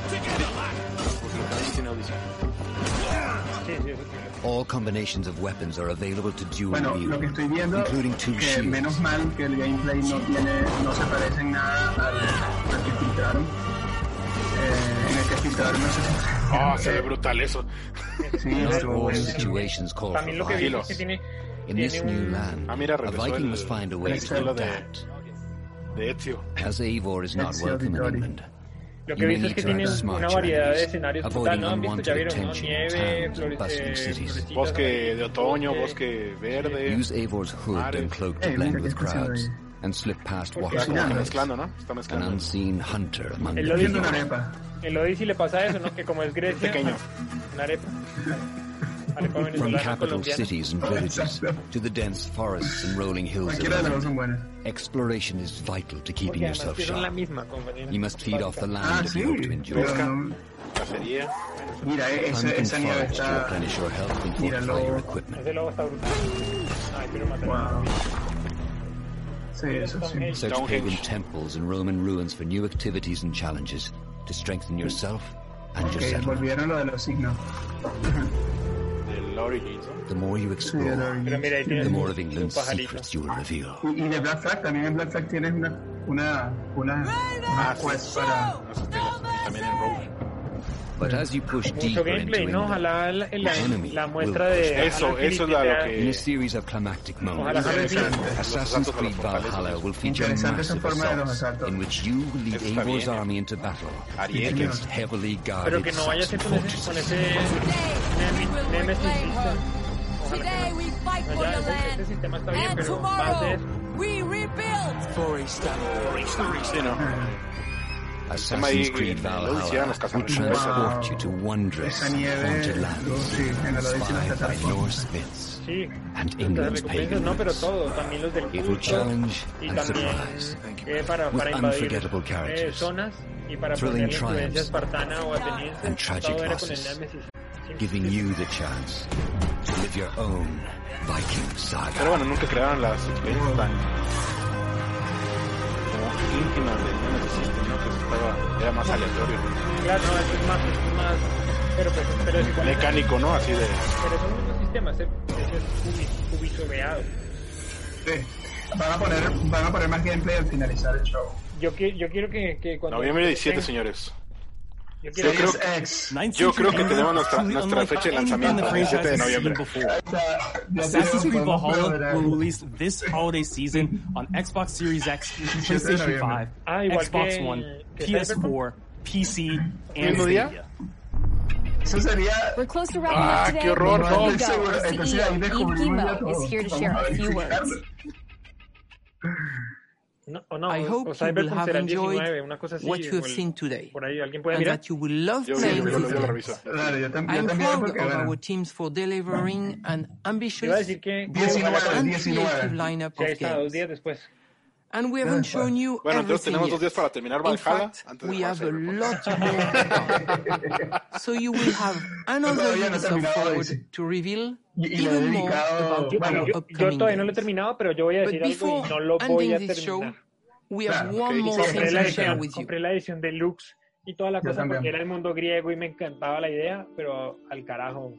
All combinations of weapons are available to dual Bueno, wield, lo que estoy viendo, including two que shields. menos mal que el gameplay no tiene, no se parece en nada al, al que filtraron. Eh, en el que filtraron no sé si... Ah, se ve brutal eso. Sí, Not estuvo all situations call También lo que vi es que tiene, In this tiene new un... land, Ah, mira, a regresó Viking el- must find a way el to estilo de- adapt. De Ezio. As Eivor is not Ezio welcome in England, Lo you que he may visto es need que tiene smart una variedad de escenarios avoiding ¿no? ¿Han visto? Ya unwanted vieron, ¿no? attention in Nieve, towns flores, and bustling eh, Bosque de otoño, bosque- verde. Use Eivor's hood and cloak to blend with crowds and slip past Está watchers. Cocinando. mezclando, ¿no? Está An mezclando. unseen hunter among El the people. el Odyssey le pasa eso, ¿no? Que como es Grecia, Pequeño. una arepa. From capital cities and villages to the dense forests and rolling hills exploration is vital to keeping yourself sharp. You must feed off the land if you hope to enjoy. Mira, esa, esa nieve está... replenish your health and fortify equipment. Search pagan temples and Roman ruins for new activities and challenges to strengthen yourself and your settlement. The more you explore, el Origins. Pero mira, ahí tienes the more of England's secrets you will reveal. Y, y de Black Flag, también en Black Flag tienes una, una, una, una quest para... Las también en Rogue. Mucho gameplay, ¿no? Ojalá la, la, enemy la will muestra de Eso, eso es lo que- In a series of climactic moments, Ojalá. Assassin's Creed Valhalla will feature massive forma de los assaults asaltos. in which you will lead Eivor's army into battle against heavily Pero guarded que no vaya a ser con ese, con fortresses. ese Nemi- Nemesis system. Ojalá Today we fight for your ese land. bien, And pero tomorrow we rebuild. For a stand. Sí, ¿no? Assassin's Creed Valhalla. Will transport you to wondrous haunted lands inspired by Norse myths and England's pagan myths. It will challenge and surprise with unforgettable characters, thrilling triumphs and tragic losses, giving you the chance to live your own Viking saga. Íntimas del Nemesis System, ¿no? Que eso estaba, era más aleatorio. Claro, no, eso es más, es más, pero, pues, pero es igual. Mecánico, ¿no? Así de... Pero son unos sistemas, ese es cubi, cubisobeado. Sí. Van a poner, van a poner más gameplay al finalizar el show. Yo, qui- yo quiero que, que cuando... Noviembre 17, tenga- señores. Yo, yo, creo, yo creo, que tenemos nuestra, nuestra fecha de lanzamiento, el de noviembre. Assassin's Creed Valhalla will release this holiday season on Xbox Series X, PlayStation 5, Xbox One, PS4, PC, and Stadia. Eso sería. We're close to wrapping ah, up today. qué horror, no. El CEO, Eve Kimo, is here to share a few words. No, o no, I o hope you will have enjoyed 19, una cosa así. what you have el- seen today, Por ahí, ¿alguien puede and mirar? that you will love Yo, playing yo, yo, with I'm proud of bueno. our teams for delivering an ambitious decir que... 19, and 19. creative lineup of dos games. días después. And we haven't shown you Bueno, entonces everything tenemos dos yet. días para terminar In Valhalla fact, antes de we have a lot more. so you will have another no forward to reveal Y- y even more about Yo, Bueno, yo- yo upcoming todavía no lo he terminado, pero yo voy a But decir algo before y no lo voy a ending this show, terminar. we have Claro, one ok. more compré la to share edición, with you. compré la edición deluxe y toda la Yo cosa también. porque era el mundo griego y me encantaba la idea, pero al carajo.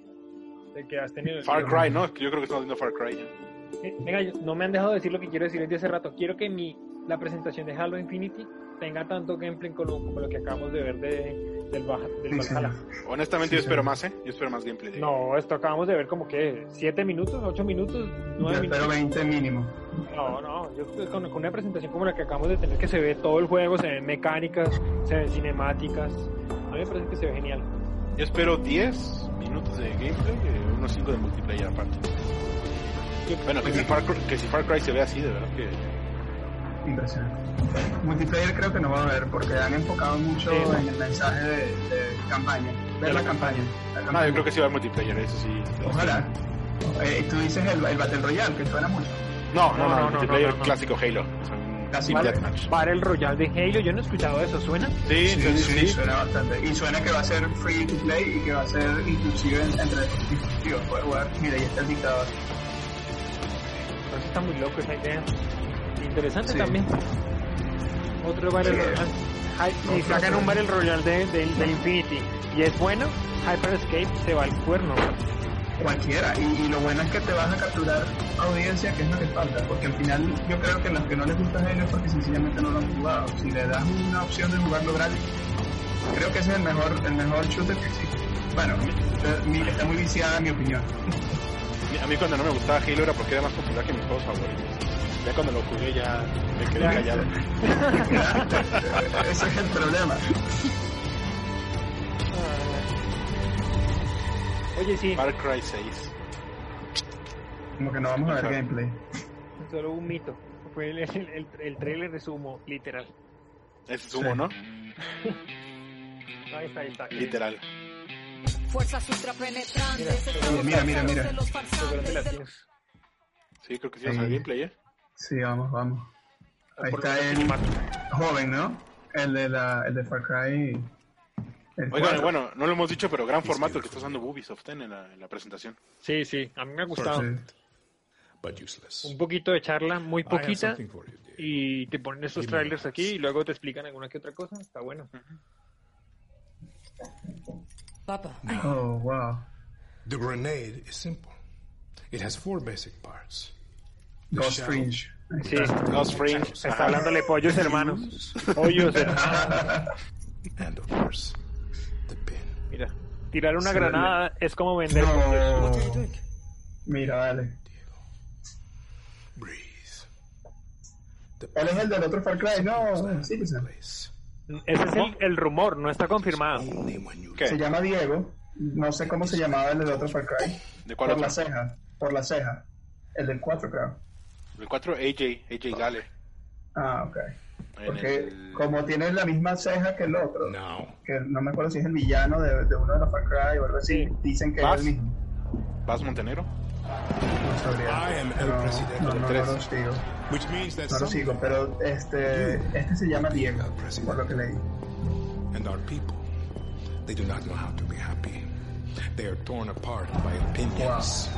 Te quedaste en el... Far Cry, ¿no? Yo creo que estamos viendo Far Cry ya. Venga, yo- no me han dejado decir lo que quiero decir desde hace rato. Quiero que mi, la presentación de Halo Infinity tenga tanto gameplay como, como lo que acabamos de ver de, del, Baja- del Sí, sí. Valhalla. Honestamente, Sí, yo espero sí. más, ¿eh? Yo espero más gameplay. De... No, esto acabamos de ver como que 7 minutos, 8 minutos, 9 Yo espero minutos. 20 mínimo. No, no, yo con, con una presentación como la que acabamos de tener, que se ve todo el juego, se ven mecánicas, se ven cinemáticas. A mí me parece que se ve genial. Yo espero 10 minutos de gameplay y unos 5 de multiplayer aparte. Bueno, que si, Far Cry, que si Far Cry se ve así, de verdad que... Impresionante. Multiplayer creo que no va a haber porque han enfocado mucho Sí. en el mensaje de, de campaña. Ver la campaña. la No, campaña. yo creo que sí va a haber multiplayer, eso sí. Ojalá. Eh, tú dices el, el Battle Royale, que suena mucho. No, no, no, No, no, no, multiplayer no, no. clásico Halo. O sea, un Casi Team vale. Deathmatch. Para el Royal de Halo, yo no he escuchado eso, ¿suena? Sí, Sí, sí, sí, sí. suena bastante. Y suena que va a ser free to play y que va a ser inclusive en- entre dispositivos. Puedes jugar. Mira, ahí está el dictador. Está muy loco esa idea. Interesante Sí. también. Otro Battle. Royale. Hi- Otro sacan un. Battle Royale de, de, de Infinity y es bueno, Hyper Escape se va al cuerno. Cualquiera. Y, y lo bueno es que te vas a capturar audiencia, que es lo que falta. Porque al final yo creo que los que no les gusta Halo es porque sencillamente no lo han jugado. Si le das una opción de jugarlo gratis, creo que ese es el mejor, el mejor shooter que existe. Bueno, está muy viciada en mi opinión. A mí cuando no me gustaba Halo era porque era más popular que mis juegos favoritos. Ya cuando lo jugué ya me quedé callado. Ese es el problema. Oye, sí, Far Cry 6. Como que no vamos a ver gameplay. solo un mito. Fue el, el, el, el trailer de Sumo, literal. Ese es humo, ¿no? Ahí está, ahí está. Literal. Fuerzas ultrapenetrantes. Mira, mira, mira. latinos. Sí, creo que sí Sí. gameplay, ¿eh? Sí, vamos, vamos. Ahí está el joven, ¿no? El de, la, el de Far Cry. El Oigan, bueno, no lo hemos dicho, pero gran formato que está usando Ubisoft en la, en la presentación. Sí, sí, a mí me ha gustado. Sí. but useless. Un poquito de charla, muy poquita, y te ponen estos trailers aquí y luego te explican alguna que otra cosa. Está bueno. Papa. Oh, wow. The grenade is simple. It has four basic parts. The Ghost shell, Fringe. Sí. Ghost Fringe. está hablándole pollos hermanos. Pollos hermanos. and of course, the pin. Mira, tirar una Sí, granada es como vender. No. Mira, dale. Él es el del otro Far Cry, no, sí, pues, ese es el, el, rumor, no está confirmado. ¿Qué? Se llama Diego. No sé cómo se llamaba el del otro Far Cry. ¿De cuál por otro? la ceja. Por la ceja. El del 4, creo. El 4 AJ, AJ Gale. Ah, ok. Porque el... como tiene la misma ceja que el otro, no. que no me acuerdo si es el villano de, de uno de los Far Cry o algo así, dicen que ¿Vas? es el mismo. ¿Vas Montenegro? No sabría. I am el no, presidente no, del 3. No lo sigo, pero este, este se llama Diego, por lo que leí. and our people, they do not know how to be happy. They are torn apart by opinions,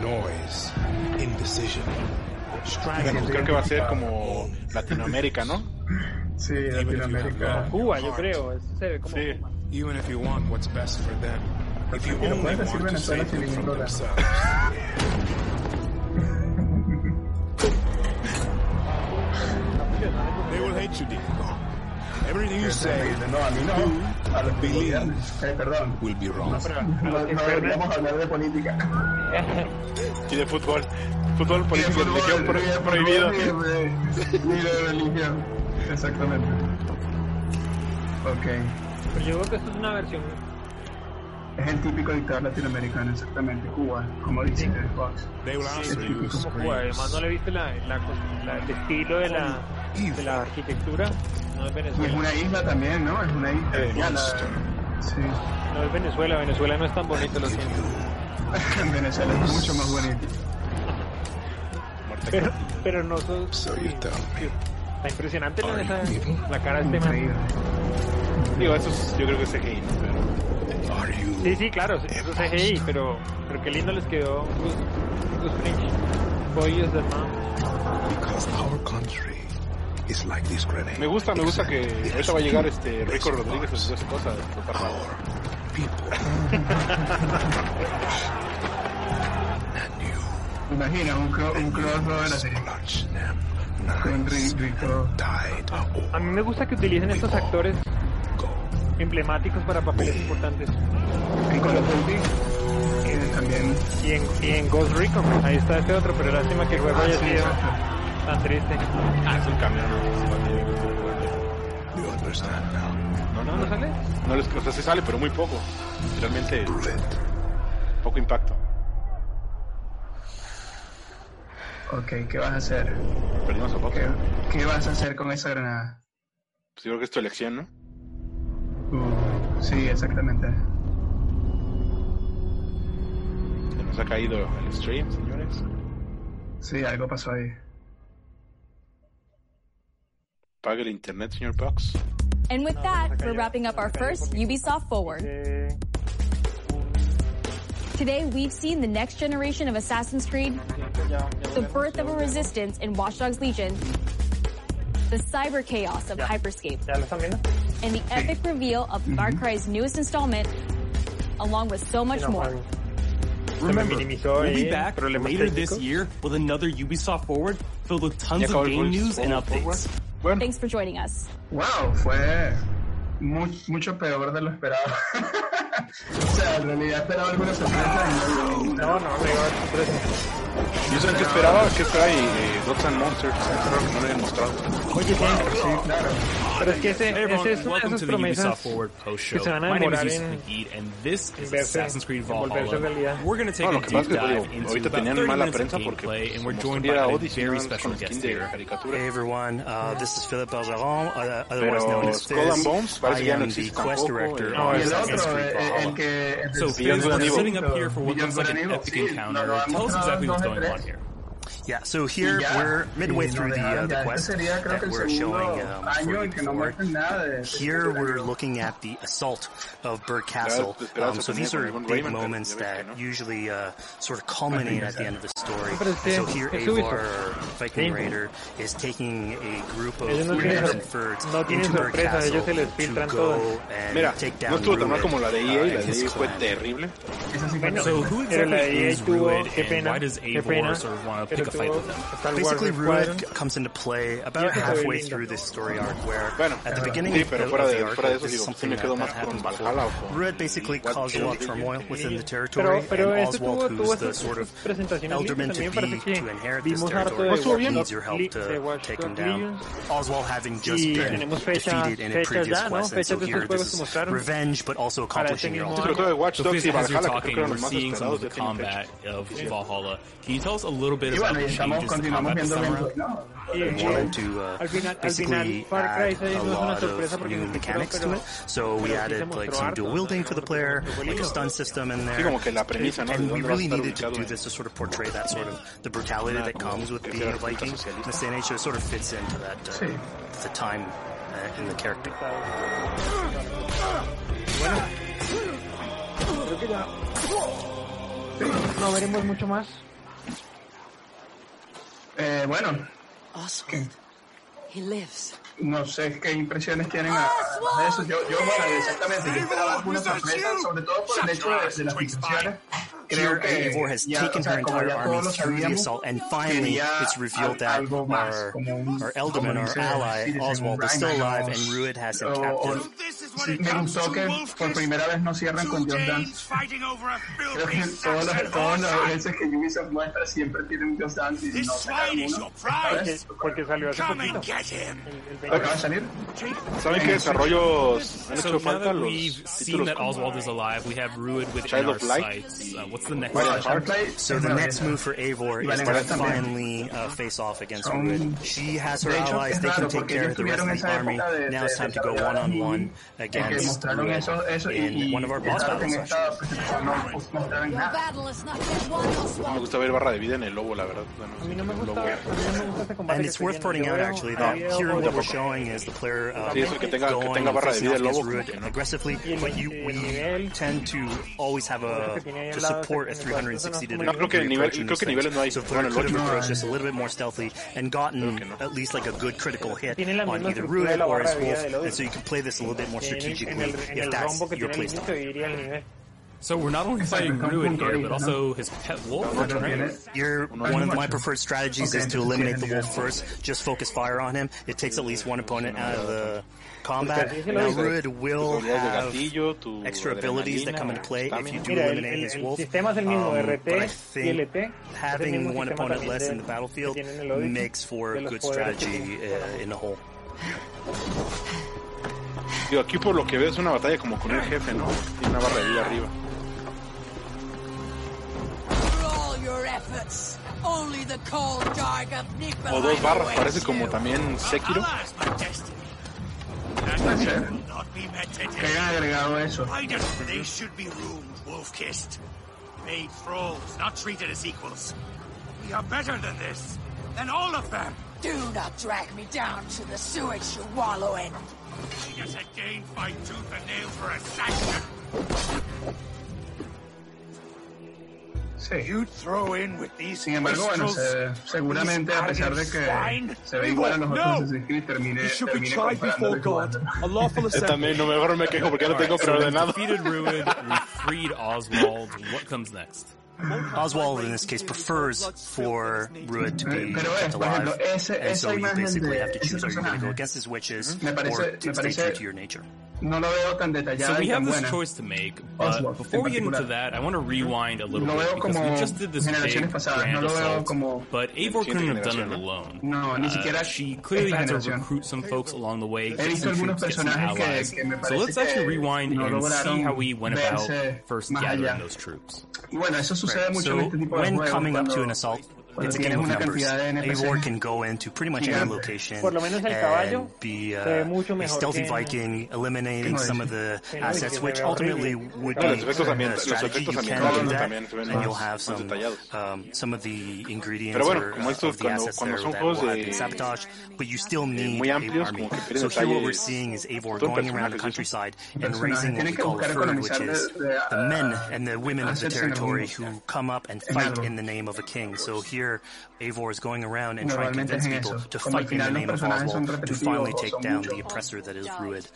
noise, indecision. Creo que va a ser como Latinoamérica, ¿no? Sí, Latinoamérica. Cuba, yo creo. Eso se ve como Sí. Cuba. Even if you want what's best for them, if you only want to save them from themselves. They will hate you, Diego. Everything you say. No, a mí no. A los bolivianos. Eh, perdón. will be wrong. No, no deberíamos hablar de política. Y de fútbol. Fútbol, Ni de política, fútbol, religión fútbol, prohibido. Ni de, ni de religión. Exactamente. Ok. Pero yo creo que esto es una versión. Es el típico dictador latinoamericano, exactamente. Cuba, como dice el Fox. They will Sí, Como Cuba. Además, no le viste la, la, la- el estilo de la, de la arquitectura. No es Y es Venezuela. una isla también, ¿no? Es una isla. Eh, la-. Sí. No es Venezuela. Venezuela no es tan bonito, lo siento. En Venezuela es mucho más bonito. Pero, pero no. So. Está impresionante. Esa- la cara de este man. Digo, eso es, yo creo que es CGI, ¿no? Pero Sí, sí, claro, eso es CGI, pero, pero qué lindo les quedó Gus Fringe. Boy is the man. because our country is like this grenade. me gusta, me gusta que ahorita va a llegar este Rico Rodríguez a esa cosa. Imagina un, cro un crossover así. Con Ri- Rico. A mí me gusta que utilicen estos actores emblemáticos para papeles importantes. En Call of Duty. eh, también. Y en, y en Ghost Recon, ahí está este otro, pero lástima que el juego Ah, haya sido. Tan triste. Ah, es un camión. No, no, no sale. No les, o sea, sí sale, pero muy poco. Realmente poco impacto. Ok, ¿qué vas a hacer? Perdimos a poco. ¿Qué, qué vas a hacer con esa granada? Pues yo creo que es tu elección, ¿no? Uh, sí, exactamente. Se nos ha caído el stream, señores. Sí, algo pasó ahí. Pague el internet, señor Box. And with that, we're wrapping up our first Ubisoft Forward. Today, we've seen the next generation of Assassin's Creed, the birth of a resistance in Watch Dogs Legion, the cyber chaos of Hyperscape, ¿Ya lo están viendo? and the epic reveal of Far Cry's newest installment, along with so much more. Remember, we'll be back later this year with another Ubisoft Forward filled with tons of game news and updates. Bueno, Thanks for joining us. Wow, fue mu- mucho peor de lo esperado. o sea, en realidad esperaba alguna sorpresa y no No, no, me iba a sorpresa. yo sé que esperaba, que esperaba y eh, Gods and Monsters. Es que no lo hayan mostrado. Oye, Pero es que ese, hey everyone, ese es una de esas promesas que se van a demorar en verse, volverse realidad. We're going to take no, lo que pasa es que digo, ahorita tenían mala prensa porque era Odyssey con skin de caricatura. Hey everyone, uh, this is Philip Bergeron, uh, otherwise known as Fizz. Skull and Bones parece que no existe tampoco. No, es otro, el que... So Fizz, we're sitting up here for what looks like an Epstein encounter. Tell us exactly what's going on here. Yeah, so here ya, we're midway through the, uh, the quest that we're showing um, for you before. Here we're looking at the assault of Burg Castle. Um, so these are big moments that usually uh, sort of culminate at the end of the story. So here Avar, Viking Raider, is taking a group of raiders and birds into Burg Castle to go and take down Ruid uh, and his clan. So who exactly is Ruid and why does Eivor sort of want to pick a fight with them. Basically, Rurik comes into play about halfway through this story arc, where at the beginning of the, of the arc, something that, that happens before. Rurik basically caused a lot of turmoil within the territory, and Oswald, who's the sort of alderman to be to inherit this territory, needs your help to take him down. Oswald having just been defeated in a previous quest, and so here this is revenge, but also accomplishing your ultimate. So, as you're talking, we're seeing some of the combat of Valhalla. Can you tell us a little bit about y estamos, continuamos viendo gameplay, ¿no? Y, eh, uh, al final, al final Far Cry 6 no es una sorpresa porque no pero, so we added like some dual wielding for the player, like a stun system in there. Sí, ¿no? And we really needed to do this to sort of portray that sort of the brutality that comes with being a Viking. In this day and age, it sort of fits into that uh, the time uh, in the character. No veremos mucho más. Eh, bueno. ¿qué? No sé qué impresiones tienen a, a eso. Yo, yo bueno, exactamente, yo esperaba algunas sorpresas, sobre todo por el hecho de, de las implicaciones Here, 84 has taken her entire army through the assault, and finally it's revealed that our, our alderman, our ally, Oswald, is still alive, and Ruud has him captive. Me gustó que por primera vez no cierran con John Dance. Creo que todas las, todas las veces que Ubisoft muestra siempre tienen John Dance y no porque, salió hace poquito. ¿Acaba de salir? ¿Saben qué desarrollos han hecho falta? Los títulos como Oswald is alive. We have Ruud within our sights. Uh, What's the next? Play? So the next move for Eivor is to finally uh, face off against Ruud. She has her allies; they can take care of the rest of the army. Now it's time to go one on one against Ruud in one of our boss battles. And it's worth pointing out actually that here what we're showing is the player uh, going que aggressively, but you, we tend to always have a to support port is 360 degrees. Creo que el nivel, creo que niveles no hay. So Flare could have approached this a little bit more stealthy and gotten at least like a good critical hit on either Ruin or his wolf, and so you can play this a little bit more strategically if that's your playstyle. So we're not only fighting Ruin here, but also his pet wolf. You're, one of my preferred strategies is to eliminate the wolf first. Just focus fire on him. It takes at least one opponent out of the combat. Now Ruid will have extra abilities that come into play if you do eliminate his wolf. Um, but I think having one opponent less in the battlefield makes for a good strategy uh, in the whole. Digo, aquí por lo que veo es una batalla como con el jefe, ¿no? Tiene una barra de vida arriba. O dos barras, parece como también Sekiro. puede ser. Que hayan agregado eso. They should be ruled, wolf-kissed. Made thralls, not treated as equals. We are better than this. Than all of them. Do not drag me down to the sewage you wallow in. Lead had again by tooth and nail for a sanction. Sí. You throw in with these Sin embargo, bueno, se, seguramente a pesar de que se ve igual a los otros Assassin's Creed, termine, termine Yo también no mejor me quejo porque tengo preordenado. Defeated Ruin, freed Oswald. What comes next? Oswald, in this case, prefers for Ruud to be kept alive, and so you basically have to choose: are you going to go against his wishes, or to stay true to your nature? No lo veo tan. So we have this choice to make, but Oswald, before we get into that, I want to rewind a little no bit because we just did this big grand no assault, como... but Eivor couldn't have done it alone. No, ni uh, siquiera she clearly had to recruit some folks along the way, get some troops, get some allies. Que, que so let's actually rewind no and see how we went about first gathering those troops. Bueno, eso so when coming up to an assault, it's a game of numbers. A war can go into pretty much any location and be uh, a stealthy Viking, eliminating some of the assets, which ultimately would be a strategy. you can do that, and you'll have some um, some of the ingredients or uh, of the assets there that will have been sabotaged, but you still need a army. So here what we're seeing is Eivor going around the countryside and raising what we call the herd, which is the men and the women of the territory who come up and fight in the name of a king. So here here Eivor is going around and trying to convince people to fight in the name of Oswald to finally take down the oppressor that is Ruid.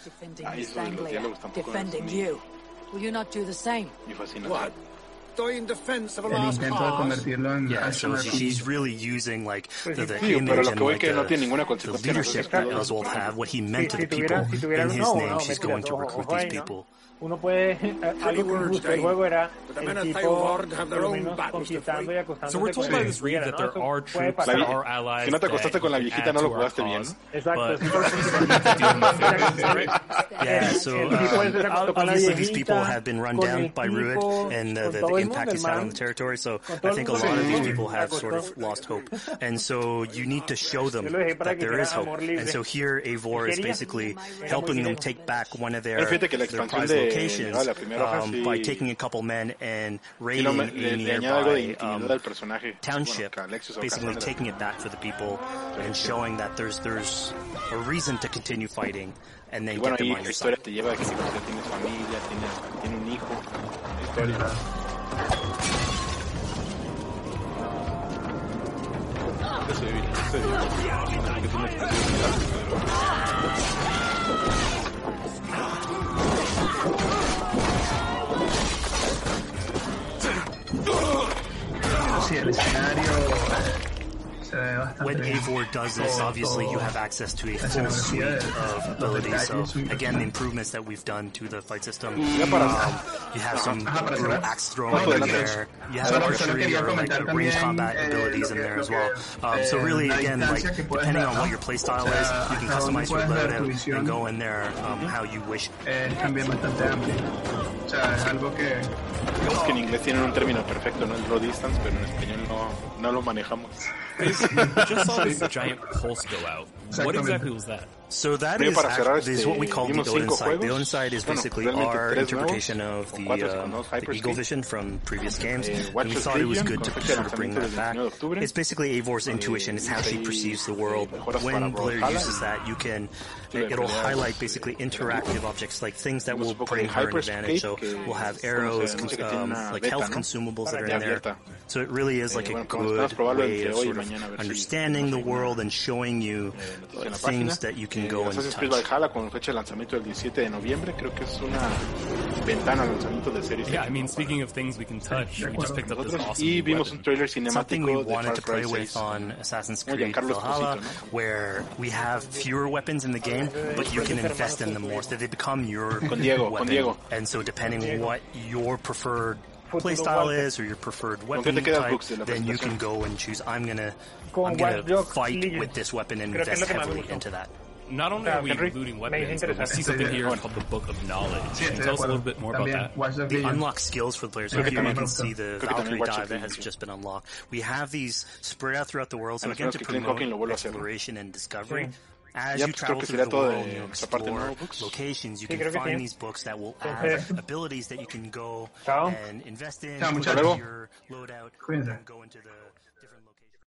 Defending you. Will you not do the same? What? in defense of a last cause. Yeah, so she's really using like the, the sí, image and like, no the, leadership that Oswald had, what he meant sí, to the people tuviera, si tuviera, in his no, name. No, she's going to recruit these people uno puede algo que el juego era el tipo por lo menos conquistando y acostándose so con la viejita ¿no? Puede pasar. Si no te acostaste con la viejita no lo jugaste bien exacto obviously um, these people have been run down by Ruid and the, the, the impact he's had on the territory. So I think a lot of these people have sort of lost hope. and so you need to show them that there is hope. and so here Eivor is basically helping them take back one of their, their prize um, by taking a couple men and raiding a nearby um, township, basically taking it back for the people and showing that there's there's a reason to continue fighting and they get them on your side. Sí, el escenario When bien. Avor does this, obviously you have access to a full suite of abilities. So again, the improvements that we've done to the fight system. Um, you have some brutal axe throwing in there. You have solo- solo archery or like uh, range combat eh, abilities in there as well. Um, so eh, really, again, like distancia que puedes depending on what your playstyle is, you can customize your loadout and go in there um, how you wish. Es también bastante amplio. O sea, es algo que... Es que en inglés tienen un término perfecto, ¿no? El draw distance, pero en español no, no lo manejamos. I just saw this giant pulse go out. What exactly was that? So that is, is, para cerrar, act- is what we call the vimos Odin cinco side. The juegos. Odin is basically realmente our interpretation nuevos, of the, uh, the Hyperscape. Eagle Vision from previous games. Eh, and we Dogs thought it was good to con fecha de sort of bring that del 19 de back. It's basically Avor's intuition. It's how she Hay perceives the world. When Blair uses that, you can it, will highlight basically interactive objects, like things that will bring her an advantage. So we'll have arrows, um, like health consumables that are in there. So it really is like a good way of sort of understanding the world and showing you things that you can go and touch. Yeah, I mean, speaking of things we can touch, we just picked up this awesome Something we wanted to play with on Assassin's Creed Valhalla, where we have fewer weapons in the game, but you can invest in them more, so they become your Con Diego, con weapon. Diego. And so depending on what your preferred playstyle is or your preferred weapon type, Books, then you can go and choose. I'm gonna, Con I'm gonna fight Legion. with this weapon and Creo que es invest lo que más me heavily into that. Not only are we Henry, looting weapons, hizo but we see something here called the Book of Knowledge. Can you tell us a little bit more about that? Watch Dogs They Legion. unlock skills for the players. So here you can see the Creo que también Valkyrie dive that has just been unlocked. We have these spread out throughout the world, so again to promote Hawking lo vuelva a hacer. exploration and discovery. As yep, you travel through the world, you explore locations, you can find these books that will add abilities that you can go and invest in, with into your loadout, and go into the different locations.